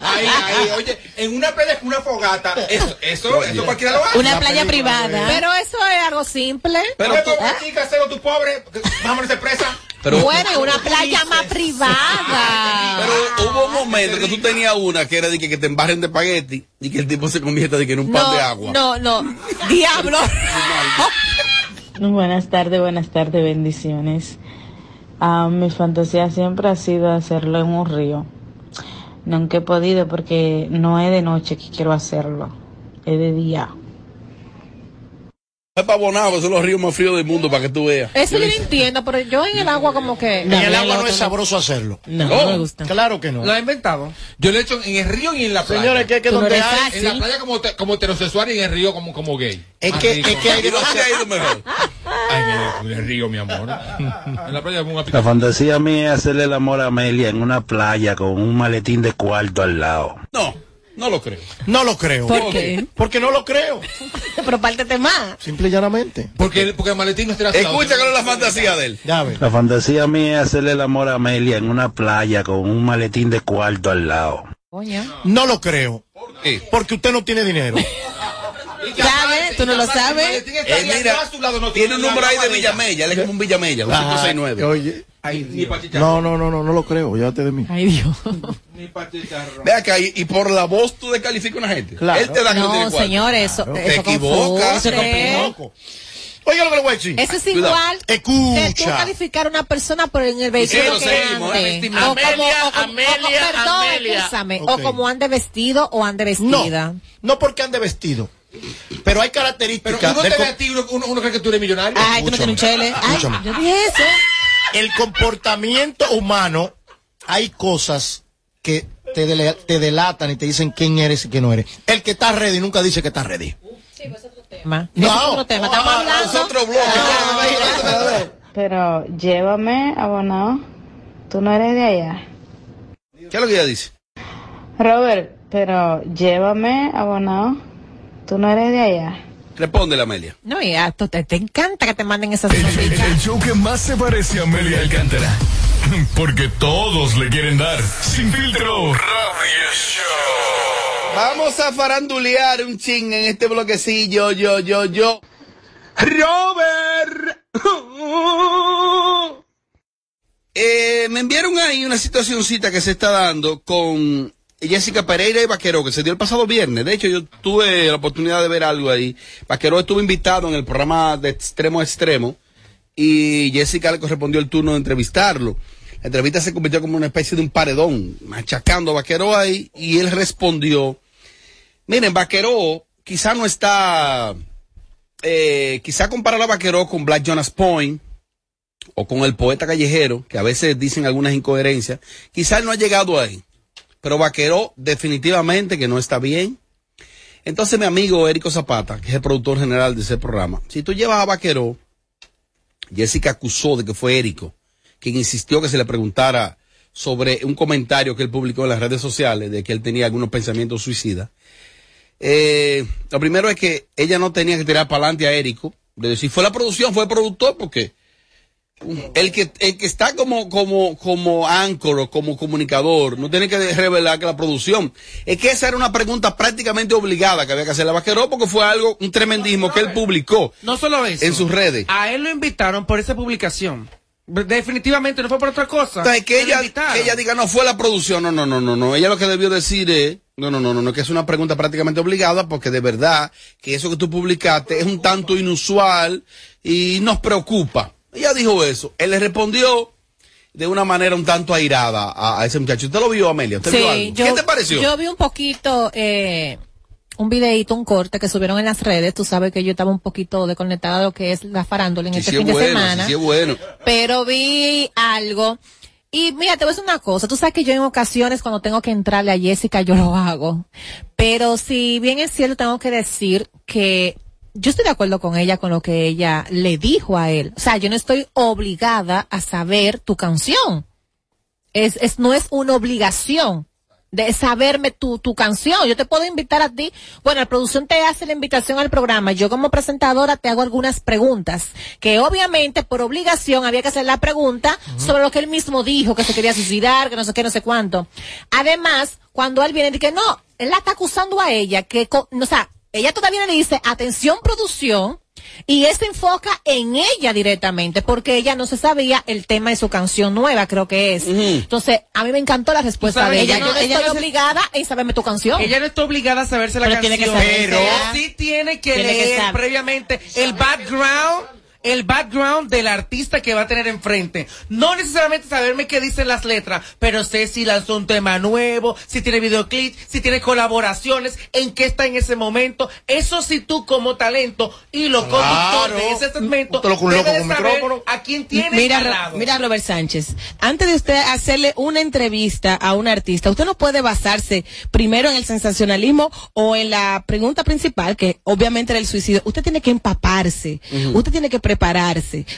Ahí, ahí, oye, en una playa con una fogata. Eso, eso, eso cualquiera lo hace. Una playa privada. Pero eso es algo simple. Pero tú, chica, cero, tu pobre, vámonos de presa. Pero- bueno, en una playa más privada. Pero hubo un momento que tú tenías una que era de que, que te embarren de espagueti y que el tipo se convierta de que en un pan de agua. no, no. Diablo. Buenas tardes, buenas tardes, bendiciones. Ah, mi fantasía siempre ha sido hacerlo en un río. Nunca he podido porque no es de noche que quiero hacerlo, es de día. Es para Bonao, son los ríos más fríos del mundo para que tú veas. Eso yo lo entiendo, pero yo en el agua como que... En el agua no es sabroso hacerlo. No, no me gusta. Claro que no. Lo ha inventado. Yo lo he hecho en el río y en la playa. Señores, que es que no donde hay... fácil. En la playa como, te- como heterosexual y en el río como, como gay. Es que, es que hay ¿Y dónde te ha ido mejor? Ay, en el, en el río, mi amor. En la playa como una La fantasía mía es hacerle el amor a Amelia en una playa con un maletín de cuarto al lado. No, no lo creo. No lo creo. ¿Por qué? Porque no lo creo. Pero pártete más. Simple y llanamente. Porque, el- porque el maletín no estará Escucha cuál es la fantasía de él. Ya ves. La fantasía mía es hacerle el amor a Amelia en una playa con un maletín de cuarto al lado. No lo creo. Sí. Porque usted no tiene dinero. ¿Tú no lo sabes? Eh, mira, tiene un número ahí de Villamella, él es como un Villamella, un Ah, 569. Oye. Ni pa' chicharrón. No, no, no, no, no lo creo. Llévate de mí. Ay, Dios. Ni. Ve acá, y, y por la voz tú descalificas a una gente. Claro. Él te da que no, No, señores, eso, Te eso equivocas. confunde. Loco. Oiga lo que le voy a decir. Eso es igual que tú Escucha. calificar a una persona por en el vehículo Sí, lo que ande. O como, Amelia, o como- Amelia, o- perdón, Amelia. escúchame, Ok. o como ande vestido o ande No, vestida. no porque ande vestido. Pero hay Pero características. uno del te ve a ti, uno, uno, uno cree que tú eres millonario. Ay, tú no tienes un chele. Ay, Escúchame. yo dije eso. el comportamiento humano, hay cosas que te, te delatan y te dicen quién eres y quién no eres. El que está ready nunca dice que está ready. Tema. No. Eso es otro tema. Estamos Ah, hablando. Es otro bloque. Pero llévame, abonado. Tú no eres de allá. ¿Qué es lo que ella dice? Robert, pero llévame, abonado. Tú no eres de allá. Responde la Amelia. No, y a tú te, te encanta que te manden esas El, cositas. el show que más se parece a Amelia Alcántara. Porque todos le quieren dar. Sin filtro. Radio Show. Vamos a farandulear un ching en este bloquecillo, yo, yo, yo. Robert. Eh, me enviaron ahí una situacioncita que se está dando con Jessica Pereira y Vaquero, que se dio el pasado viernes. De hecho, yo tuve la oportunidad de ver algo ahí. Vaquero estuvo invitado en el programa de extremo a extremo y Jessica le correspondió el turno de entrevistarlo. La entrevista se convirtió como una especie de un paredón, machacando a Vaqueró ahí, y él respondió, miren, Vaqueró quizá no está, eh, quizá comparar a Vaqueró con Black Jonas Point, o con el poeta callejero, que a veces dicen algunas incoherencias, quizá él no ha llegado ahí. Pero Vaqueró definitivamente que no está bien. Entonces mi amigo Érico Zapata, que es el productor general de ese programa, si tú llevas a Vaqueró, Jessica acusó de que fue Érico quien insistió que se le preguntara sobre un comentario que él publicó en las redes sociales de que él tenía algunos pensamientos suicidas. Eh, lo primero es que ella no tenía que tirar para adelante a Érico, de decir fue la producción, fue el productor, porque el que, el que está como, como, como anchor o como comunicador no tiene que revelar que la producción. Es que esa era una pregunta prácticamente obligada que había que hacerle a Vaqueró porque fue algo, un tremendismo que él publicó No solo eso. en sus redes. A él lo invitaron por esa publicación. Definitivamente no fue por otra cosa. Sea, que ella, que ella diga no fue la producción, no, no, no, no, no. Ella lo que debió decir es, no, no, no, no, no, que es una pregunta prácticamente obligada porque de verdad que eso que tú publicaste es un tanto inusual y nos preocupa. Ella dijo eso. Él le respondió de una manera un tanto airada a, a ese muchacho. ¿Usted lo vio, Amelia? ¿Usted vio algo? ¿Qué te pareció? Yo vi un poquito, eh, un videíto, un corte que subieron en las redes. Tú sabes que yo estaba un poquito desconectada de lo que es la farándula en Sí, este sí fin es de bueno, semana. sí, sí es bueno. Pero vi algo. Y mira, te voy a decir una cosa. Tú sabes que yo en ocasiones cuando tengo que entrarle a Jessica, yo lo hago. Pero si bien es cierto, tengo que decir que yo estoy de acuerdo con ella, con lo que ella le dijo a él. O sea, yo no estoy obligada a saber tu canción. Es, es, no es una obligación de saberme tu, tu canción. Yo te puedo invitar a ti. Bueno, la producción te hace la invitación al programa. Yo como presentadora te hago algunas preguntas. Que obviamente por obligación había que hacer la pregunta sobre lo que él mismo dijo, que se quería suicidar, que no sé qué, no sé cuánto. Además, cuando él viene y dice, no, él la está acusando a ella, que, o sea, ella todavía le dice, atención producción, y él se enfoca en ella directamente, porque ella no se sabía el tema de su canción nueva, creo que es. Entonces, a mí me encantó la respuesta sabes, de ella. ella Yo no- no ella estoy no se- obligada en saberme tu canción. Ella no está obligada a saberse la Pero canción. tiene que saber. pero sí tiene que Tiene leer saber. previamente el background. El background del artista que va a tener enfrente. No necesariamente saberme qué dicen las letras, pero sé si lanzó un tema nuevo, si tiene videoclip, si tiene colaboraciones, en qué está en ese momento. Eso sí tú como talento y lo conductor de ese segmento Te lo debes con saber micrófono. a quién tiene Mira, al Ro- lado. mira, Robert Sánchez, antes de usted hacerle una entrevista a un artista, usted no puede basarse primero en el sensacionalismo o en la pregunta principal, que obviamente era el suicidio. Usted tiene que empaparse, usted tiene que prepararse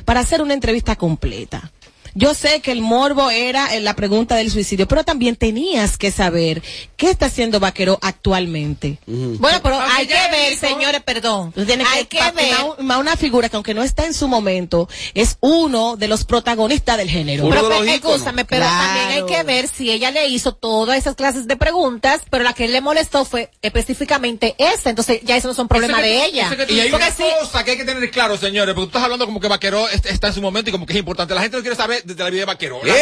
para hacer una entrevista completa. Yo sé que el morbo era eh, la pregunta del suicidio, pero también tenías que saber qué está haciendo Vaquero actualmente. Bueno, pero hay que ver, señores, perdón. Hay que ver. Una, una figura que aunque no está en su momento, es uno de los protagonistas del género. Pero, pues, escúchame, pero Claro. también hay que ver si ella le hizo todas esas clases de preguntas, pero la que le molestó fue específicamente esa. Entonces, ya eso no son problemas de ella. Y hay una sí, cosa que hay que tener claro, señores, porque tú estás hablando como que Vaquero es- está en su momento y como que es importante. La gente no quiere saber desde la vida de Vaquero. La-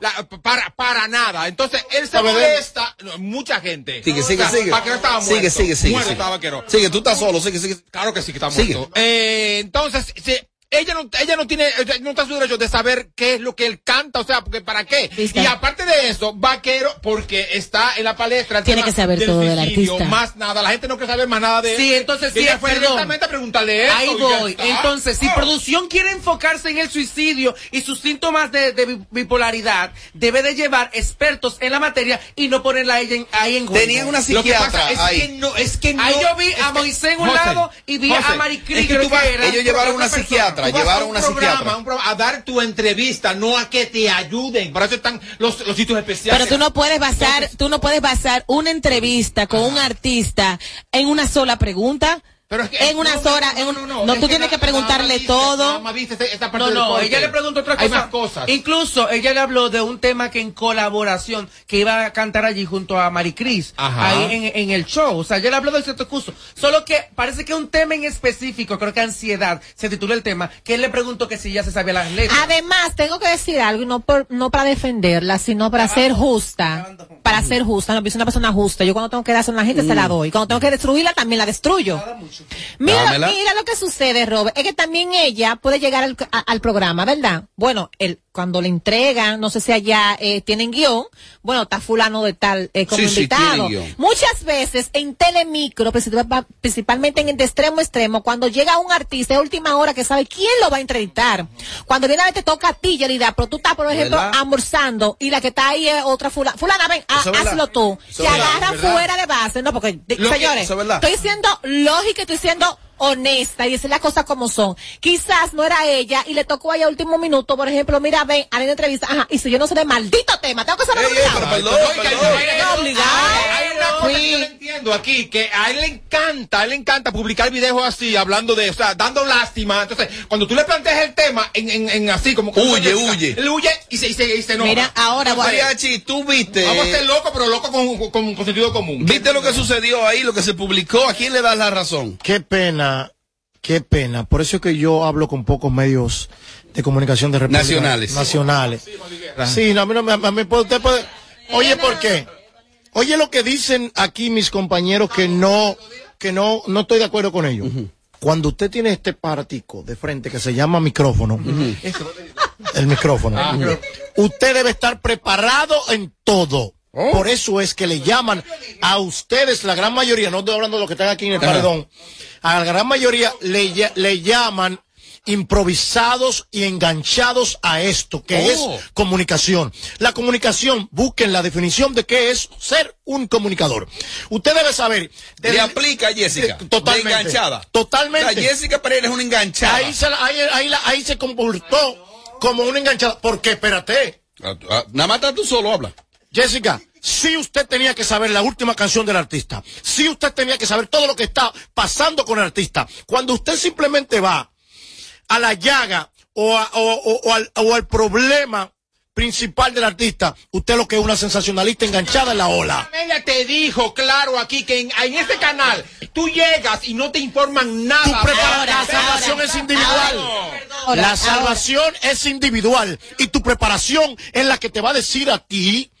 la- para, para nada. Entonces, él se molesta. no, mucha gente. Sigue, sigue, O sea, sigue. Vaquero estaba muerto. Sigue, sigue, sigue, Muerto sigue. estaba Vaquero. Sigue, tú estás solo, sigue, sigue. Claro que sí que está Sigue. muerto. Eh, entonces, si- ella no, ella no tiene, no está su derecho de saber qué es lo que él canta, o sea, porque para qué. Y aparte de eso, Vaquero, porque está en la palestra. el Tiene tema que saber del todo del artista. Más nada, la gente no quiere saber más nada de Sí, él. entonces sí, ella fue directamente a preguntarle eso. Ahí voy. Entonces, si Oh. producción quiere enfocarse en el suicidio y sus síntomas de, de bi- bipolaridad, debe de llevar expertos en la materia y no ponerla a ella en- ahí en juego. Tenían una Lo que psiquiatra pasa es ahí. que no, es que Ahí no- yo vi a Moisés en un José, lado y vi a José, Maricris, es que creo tú vas- que era. ellos llevaron una persona. psiquiatra, A un una programa, psiquiatra. un programa, a dar tu entrevista, no a que te ayuden. Para eso están los, los sitios especiales. Pero tú no puedes basar, tú no puedes basar una entrevista con un artista en una sola pregunta. En una sola, en un- no, es tú tienes que preguntarle todo. No, no, ella le preguntó otra cosa. Hay más cosas. Incluso ella le habló de un tema que en colaboración que iba a cantar allí junto a Maricris Ajá. ahí en, en el show. O sea, ella le habló del cierto curso. Solo que parece que un tema en específico, creo que ansiedad, se titula el tema, que él le preguntó que si ya se sabía las letras. Además, tengo que decir algo, y no, por, no para defenderla, sino para ser justa. Para ser justa, no, yo soy una persona justa. Yo cuando tengo que darse a una gente se la doy. Cuando tengo que destruirla, también la destruyo. Mira, Dámela. mira lo que sucede, Robert. Es que también ella puede llegar al, a- al programa, ¿verdad? Bueno, el, cuando le entregan, no sé si allá eh, tienen guion, bueno, está fulano de tal eh, como Sí, invitado. Muchas veces en Telemicro, princip- principalmente en el de extremo a extremo, cuando llega un artista de última hora que sabe quién lo va a entrevistar, cuando viene a ver te toca a ti, Yerida, pero tú estás, por ejemplo, ¿Verdad? almorzando y la que está ahí es otra fulana. Fulana, ven, verdad. hazlo tú. Verdad, agarran fuera de base, no, porque, de- señores, estoy siendo lógica, estoy siendo honesta y decir las cosas como son. Quizás no era ella y le tocó a ella a último minuto, por ejemplo, mira, ven, a la entrevista, ajá, y si yo no sé de maldito tema, tengo que saber obligado. Hay una cosa que yo no entiendo aquí, que a él le encanta, a él le encanta publicar videos así, hablando de, o sea, dando lástima. Entonces, cuando tú le planteas el tema en, en, en así, como... Huye, huye. Él huye y se, y se, y se enoja. Mira, ahora Mariachi, tú viste. Vamos a ser locos, pero locos con, con, con sentido común. ¿Viste lo que sucedió ahí, lo que se publicó? ¿A quién le das la razón? Qué pena, qué pena. Por eso es que yo hablo con pocos medios de comunicación de República Nacionales. Nacionales. Sí, no, a mí no me, a mí puede- usted puede- Oye, ¿por qué? Oye lo que dicen aquí mis compañeros que no, que no, no estoy de acuerdo con ellos. Cuando usted tiene este partico de frente que se llama micrófono, el micrófono, Ah, pero- usted debe estar preparado en todo. Por eso es que le llaman a ustedes, la gran mayoría, no estoy hablando de los que están aquí en el paredón, a la gran mayoría le, le llaman improvisados y enganchados a esto, que Oh. es comunicación. La comunicación, busquen la definición de qué es ser un comunicador. Usted debe saber. Le aplica a Jessica. Eh, Totalmente. De enganchada. Totalmente. Sea, Jessica Pereira es una enganchada. Ahí se, la- ahí, ahí la- ahí se comportó como una enganchada. Porque, espérate. Ah, ah, Nada más estás tú solo, habla. Jessica, si usted tenía que saber la última canción del artista, si usted tenía que saber todo lo que está pasando con el artista, cuando usted simplemente va a la llaga o, a- o- o- o al, o al problema principal del artista, usted lo que es una sensacionalista enganchada en la ola. Ella te dijo claro aquí que en, en este canal tú llegas y no te informan nada. Tu prepara- Ahora, la salvación ahora, es individual. ahora, la ahora. salvación es individual y tu preparación es la que te va a decir a ti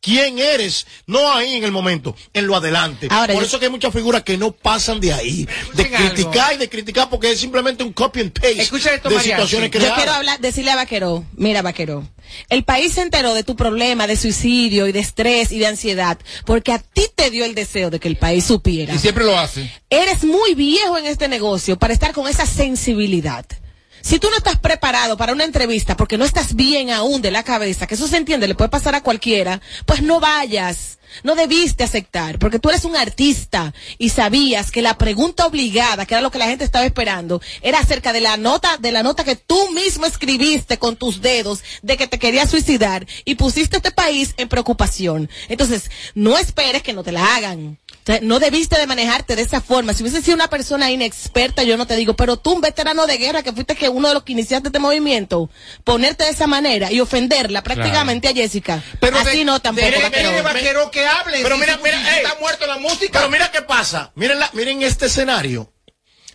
quién eres, no ahí en el momento, en lo adelante. Ahora, Por yo- eso que hay muchas figuras que no pasan de ahí, de Escuchen algo. criticar y de criticar porque es simplemente un copy and paste Escucha esto, de Mariachi. situaciones Yo creadas. quiero hablar, decirle a Vaqueró, mira Vaqueró, el país se enteró de tu problema de suicidio y de estrés y de ansiedad, porque a ti te dio el deseo de que el país supiera. Y siempre lo hace. Eres muy viejo en este negocio para estar con esa sensibilidad. Si tú no estás preparado para una entrevista porque no estás bien aún de la cabeza, que eso se entiende, le puede pasar a cualquiera, pues no vayas. No debiste aceptar, porque tú eres un artista y sabías que la pregunta obligada, que era lo que la gente estaba esperando, era acerca de la nota, de la nota que tú mismo escribiste con tus dedos de que te querías suicidar y pusiste este país en preocupación. Entonces, no esperes que no te la hagan. No debiste de manejarte de esa forma. Si hubiese sido una persona inexperta, yo no te digo, pero tú, un veterano de guerra, que fuiste que uno de los que iniciaste este movimiento, ponerte de esa manera y ofenderla prácticamente a Jessica. Así no tampoco, Dile- vaquero. dile, vaquero, que hablen. Pero Si- mira, mira, está muerto la música. Pero mira qué pasa. Miren, la- miren este escenario.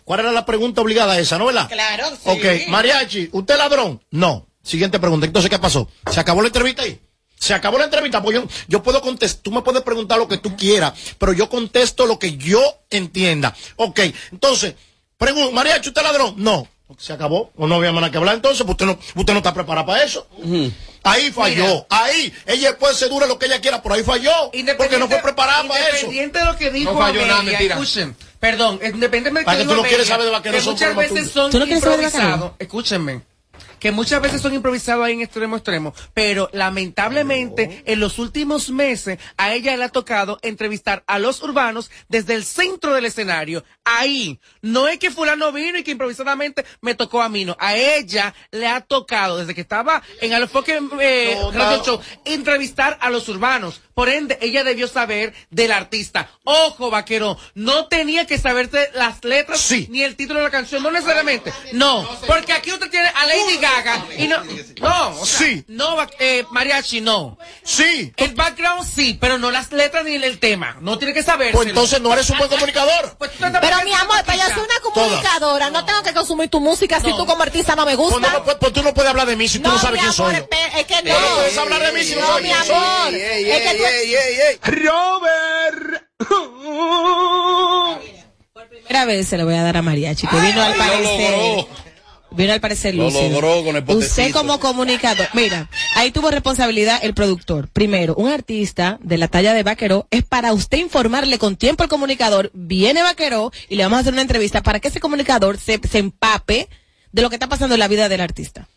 ¿Cuál era la pregunta obligada esa, no verdad? Claro, sí. Ok, Mariachi, ¿usted es ladrón? No. Siguiente pregunta. Entonces, ¿qué pasó? ¿Se acabó la entrevista ahí? Se acabó la entrevista, pues yo, yo puedo contestar, tú me puedes preguntar lo que tú quieras, pero yo contesto lo que yo entienda. Ok, entonces, pregunto, Mariachi, ¿usted es ladrón? No. Se acabó, o no había nada que hablar entonces, pues usted no, usted no está preparada para eso. Ahí falló, ahí, ella puede ser dura lo que ella quiera, pero ahí falló, porque no fue preparada para eso. Independiente de lo que dijo No falló nada, mentira. escuchen, perdón, independientemente de Para que dijo tú no Amelia, quieres saber de vaqueros, que son muchas veces son ¿Tú no quieres saber de improvisados, escúchenme, que muchas veces son improvisados ahí en extremo extremo, pero lamentablemente en los últimos meses a ella le ha tocado entrevistar a los urbanos desde el centro del escenario, ahí, no es que fulano vino y que improvisadamente me tocó a mí, no, a ella le ha tocado desde que estaba en Alofoque eh. Radio Show, entrevistar a los urbanos, por ende ella debió saber del artista, ojo vaquero, no tenía que saberse las letras ni el título de la canción, no necesariamente, no, porque aquí usted tiene a Lady Gaga y no, no, o sea, no, eh, mariachi, no. Sí. El background sí, pero no las letras ni el tema. No tiene que saber. Pues entonces no eres un buen comunicador. Pero mi amor, para yo ser una comunicadora, no tengo que consumir tu música si tú como artista no me Pues, gusta. no, pues- pues tú no puedes hablar de mí si tú no, No, sabes quién soy yo. es que No no. puedes hablar de mí si no No, sabes quién soy. amor. Es que tú- Robert. Primera vez se le voy a dar a Mariachi, que vino al parecer. Viene al parecer Lo lúcido. logró con el Usted potecito. como comunicador, mira, ahí tuvo responsabilidad el productor. Primero, un artista de la talla de Vaqueró es para usted informarle con tiempo al comunicador, viene Vaqueró y le vamos a hacer una entrevista para que ese comunicador se, se empape de lo que está pasando en la vida del artista.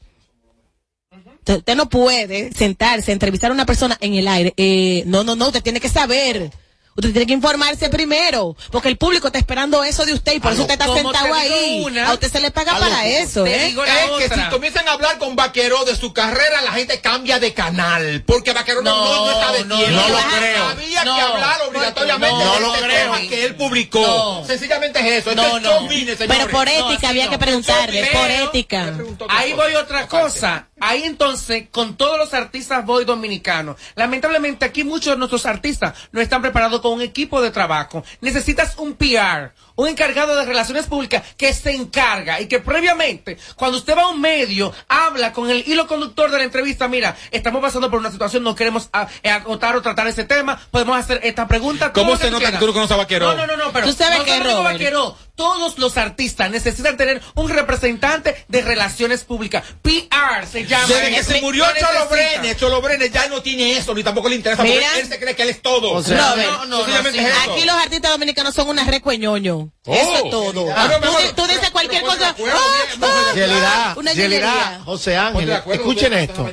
Usted usted no puede sentarse, entrevistar a una persona en el aire. Eh, no, no, no, usted tiene que saber. Usted tiene que informarse primero, porque el público está esperando eso de usted y por eso usted está sentado ahí. una, a usted se le paga para eso, te ¿eh? digo la es que si comienzan a hablar con Vaquero de su carrera, la gente cambia de canal. Porque Vaquero no, no, no está de no, no lo creo. Había No. que hablar obligatoriamente No, de no este lo creo. que él publicó. Sencillamente es eso. Esto No, es. Pero por No, ética había no. que preguntarle, por ética. Ahí voy otra cosa. Ahí entonces, con todos los artistas voy dominicanos. Lamentablemente aquí muchos de nuestros artistas no están preparados con un equipo de trabajo. Necesitas un PR, un encargado de relaciones públicas que se encarga y que previamente, cuando usted va a un medio, habla con el hilo conductor de la entrevista. Mira, estamos pasando por una situación, no queremos ah, eh, acotar o tratar ese tema. Podemos hacer esta pregunta. ¿Cómo se nota que tú no conoces a Vaquero? No, no, no, no, pero Tú sabes no que, Robert. Vaquero, todos los artistas necesitan tener un representante de relaciones públicas. PR se llama. Desde que se Me- murió lo necesita. Cholo Brenes, Cholo Brenes ya no tiene eso, ni tampoco le interesa. Mira. porque él se cree que él es todo. O sea, Robert, no, no, sencillamente sí. es eso. Aquí los artistas dominicanos son una recueñoño. Eso es todo. Ah, no, tú, tú dices cualquier cosa. ah, no, ah, Yelida, una Yelida. José Ángel, escuchen esto.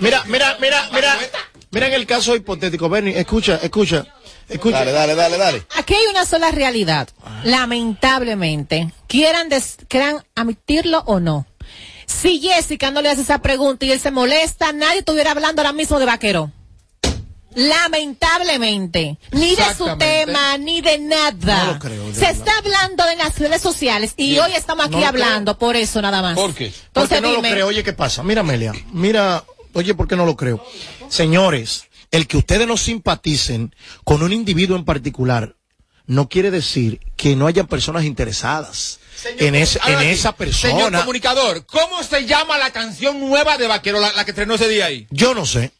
Mira, mira, mira, mira. Mira en el caso hipotético, Bernie, escucha, escucha, escucha. Dale, dale, dale, dale. Aquí hay una sola realidad. Lamentablemente, quieran, des- quieran admitirlo o no. Si Jessica no le hace esa pregunta y él se molesta, nadie estuviera hablando ahora mismo de vaquero. Lamentablemente, ni de su tema, ni de nada. No lo creo, Se está hablando de las redes sociales y Bien. hoy estamos aquí No hablando por eso nada más. ¿Por qué? Entonces Porque no dime, lo creo. Oye, ¿qué pasa? Mira, Amelia. Mira, oye, ¿por qué no lo creo? Señores, el que ustedes no simpaticen con un individuo en particular no quiere decir que no haya personas interesadas en, ese, en sí, esa Señor persona. comunicador, ¿cómo se llama la canción nueva de Vaquero, la, la que estrenó ese día ahí? Yo no sé.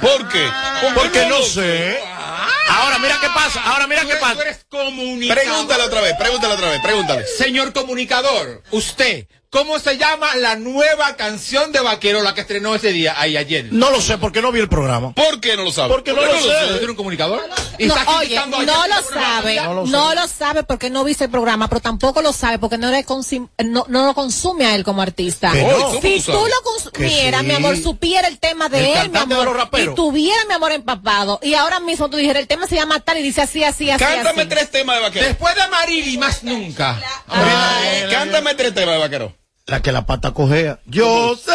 ¿Por qué? Porque no sé. Ahora mira qué pasa. Ahora mira qué pasa. Tú eres comunicador. Pregúntale otra vez, pregúntale otra vez, pregúntale. Señor comunicador, usted, ¿cómo se llama la nueva canción de Vaquero, la que estrenó ese día, ahí ayer? No lo sé porque no vi el programa. ¿Por qué no lo sabe? Porque no lo sé. ¿Tú eres un comunicador? Y No, está oye, a no lo por sabe, no lo sabe porque no viste el programa, pero tampoco lo sabe porque no, le no, no lo consume a él como artista. No. ¿Cómo Si tú lo consumieras, sí. mi amor, supiera el tema de El él, mi de amor, y tuviera mi amor empapado, y ahora mismo tú dijeras, el tema se llama tal y dice así, así, así, Cántame así. tres temas de vaquero. Después de Marili, más nunca. Cántame tres temas de vaquero. La que la pata cojea. Yo sé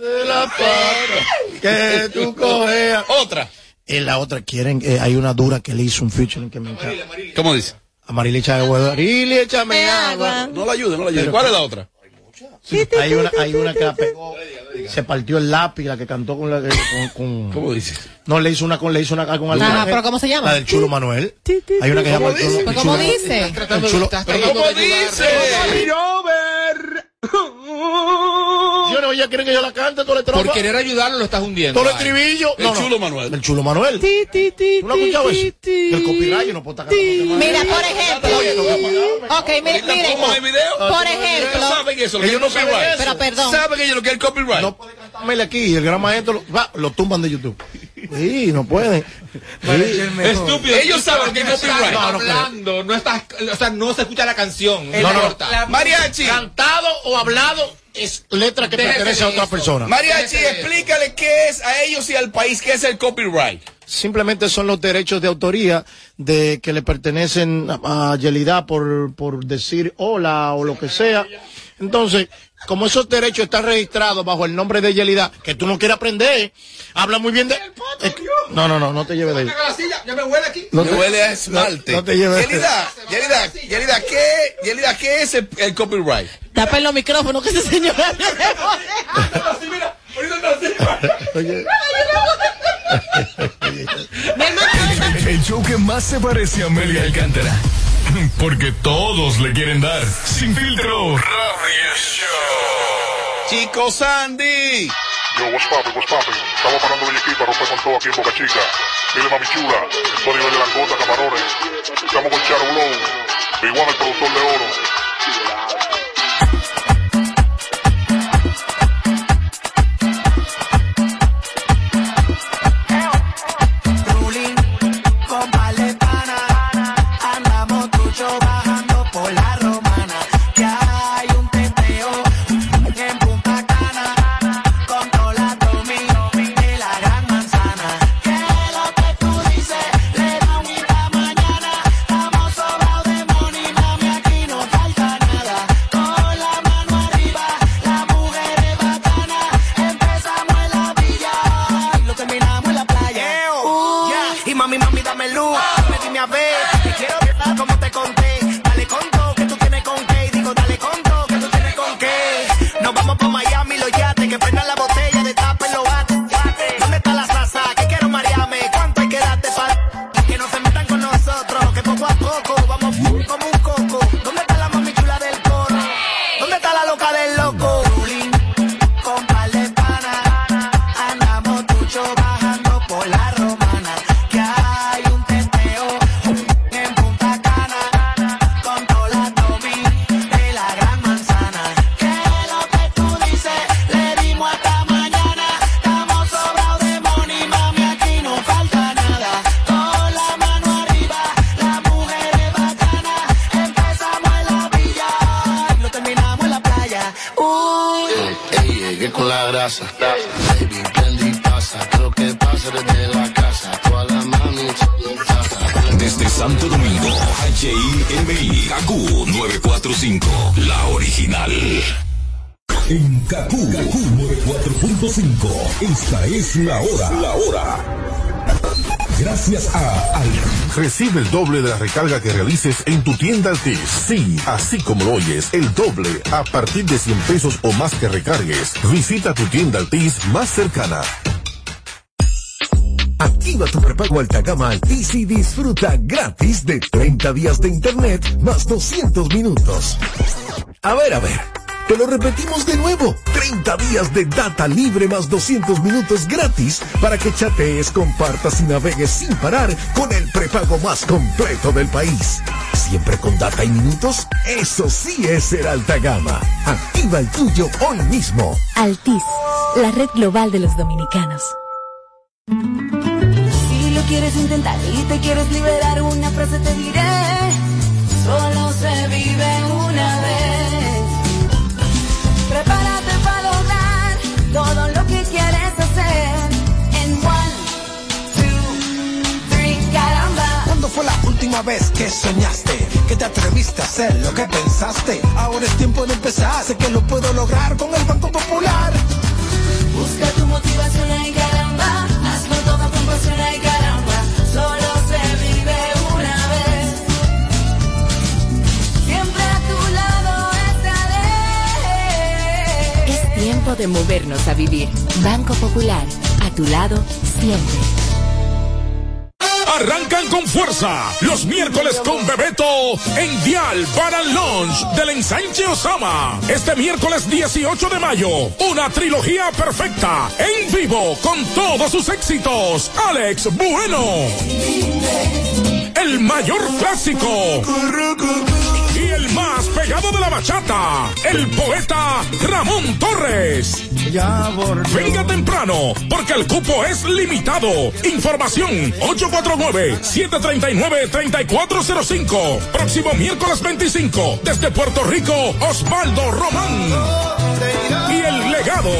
de la pata que tú cojeas. Otra. En la otra quieren, eh, hay una dura que le hizo un featuring que me encanta. ¿Cómo dice? A Marily échame agua. Marily échame agua. No la ayude, no la ayude. Pero- ¿Cuál es la otra? Hay una, hay una que la pegó, se partió el lápiz, la que cantó con la con, con- ¿Cómo dice? no le hizo una con le hizo una con algo. Ajá, pero ¿cómo se llama? La del chulo Manuel. Hay una que se llama el chulo. ¿Cómo dice? el chulo- ¿Pero cómo dice? Yo no, ella quiere que yo la cante todo el tropa. Por querer ayudarlo lo estás hundiendo. Todo el estribillo. El No, no. chulo Manuel. El chulo Manuel. ¿Tú no has escuchado eso? El copyright yo no puedo estar cantando. Mira, por ejemplo. Ok, mire, mire. ¿Cómo hay video? Por ejemplo. ¿Saben eso? Que Ellos es no saben copyright. Pero perdón. ¿Saben que ellos lo que es el copyright? No puede cantármele aquí y el gran maestro lo, va, lo tumban de YouTube. Sí, no pueden. Sí. Estúpido. Ellos saben que es No creo. hablando, no estás, o sea, no se escucha la canción. No, no, no. importa. Mariachi. Cantado o hablado es letra que Déjese pertenece a otra persona. Mariachi, explícale qué es a ellos y al país, qué es el copyright. Simplemente son los derechos de autoría de que le pertenecen a, a Yelida por, por decir hola o lo que sea. Entonces, como esos derechos están registrados bajo el nombre de Yelida, que tú no quieres aprender, habla muy bien de... No, no, no, no te lleves de ahí. Ya me huele aquí. No te- huele a esmalte. no- no te lleves. Yelida, Yelida, Yelida, ¿qué, Yelida, ¿qué es el, el copyright? Tapen los micrófonos que ese señor. Así, mira, ahorita está así. Oye, El show que más se parece a Amelia Alcántara. Porque todos le quieren dar. Sin filtro. Radio Show. Chico Sandy. Yo, what's poppin', what's poppin'? Estamos parando Bellaquita, rompe con todo aquí en Boca Chica. Dile mami chula, en todo nivel de langota, camarones. Estamos con Charo Blow, One, el productor de oro. 94.5. Esta es la hora. La hora. Gracias a Al. Recibe el doble de la recarga que realices en tu tienda Altis. Sí, así como lo oyes, el doble a partir de 100 pesos o más que recargues. Visita tu tienda Altis más cercana. Activa tu prepago alta gama Altis y disfruta gratis de 30 días de internet más 200 minutos. A ver, a ver. Te lo repetimos de nuevo. 30 días de data libre más 200 minutos gratis para que chatees, compartas y navegues sin parar con el prepago más completo del país. Siempre con data y minutos. Eso sí es ser alta gama. Activa el tuyo hoy mismo. Altis, la red global de los dominicanos. Si lo quieres intentar y te quieres liberar, una frase te diré. Última vez que soñaste? Que te atreviste a hacer lo que pensaste. Ahora es tiempo de empezar. Sé que lo puedo lograr con el Banco Popular. Busca tu motivación y caramba. Hazlo todo con pasión y caramba. Solo se vive una vez. Siempre a tu lado estaré. Es tiempo de movernos a vivir. Banco Popular, a tu lado siempre. Arrancan con fuerza los miércoles con Bebeto en Dial para el launch del ensanche Osama. Este miércoles 18 de mayo, una trilogía perfecta en vivo con todos sus éxitos. Alex Bueno. El mayor clásico. Pegado de la bachata, el poeta Ramón Torres. Venga temprano, porque el cupo es limitado. Información 849-739-3405. Próximo miércoles 25, desde Puerto Rico, Osvaldo Román. Y el legado,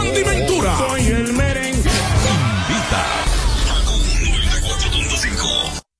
Andy Ventura.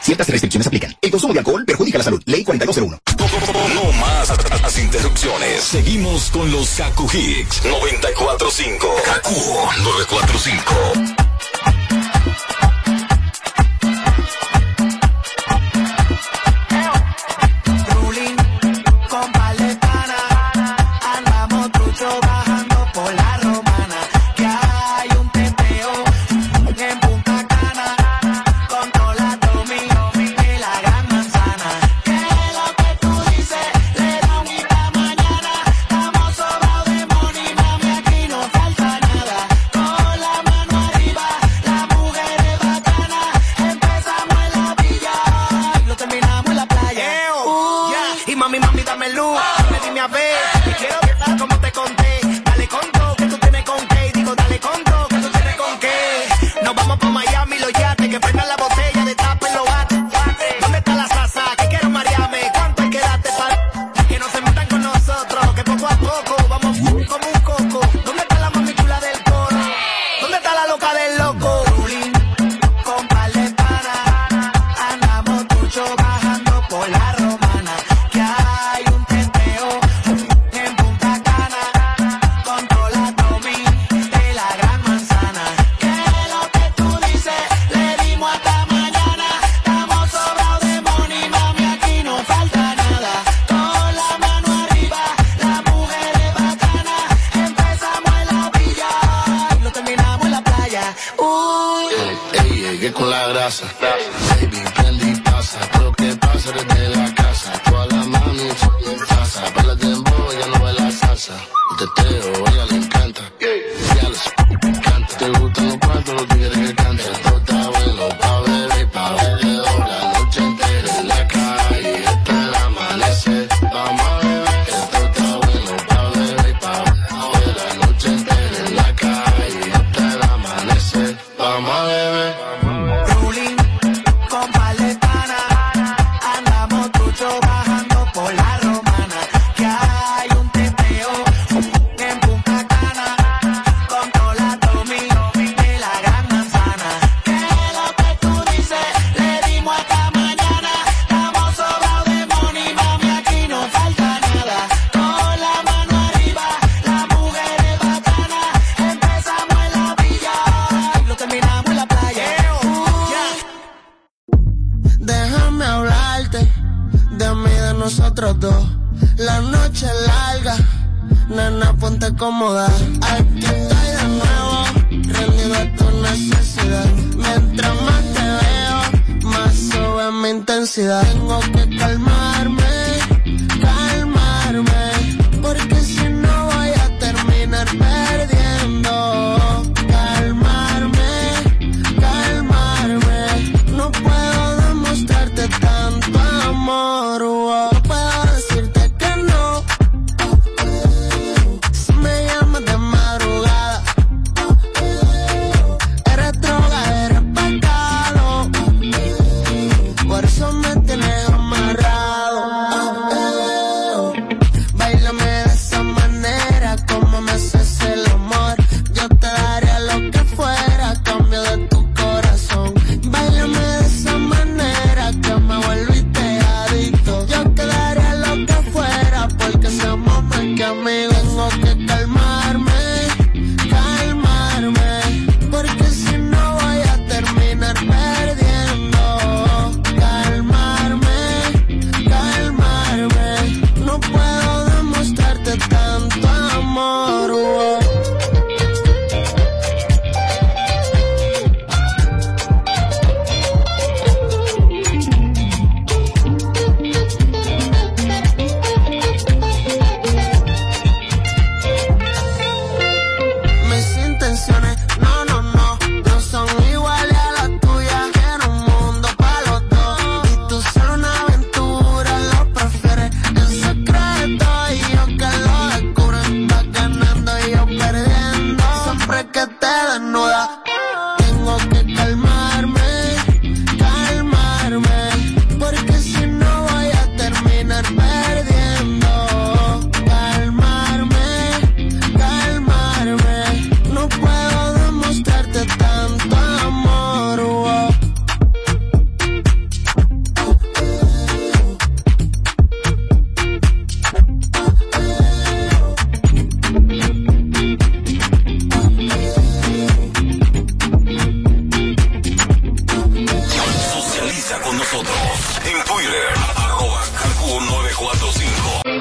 Ciertas restricciones aplican. El consumo de alcohol perjudica la salud. Ley 4201. No más las interrupciones. Seguimos con los Kaku Hicks 945. Kaku 945.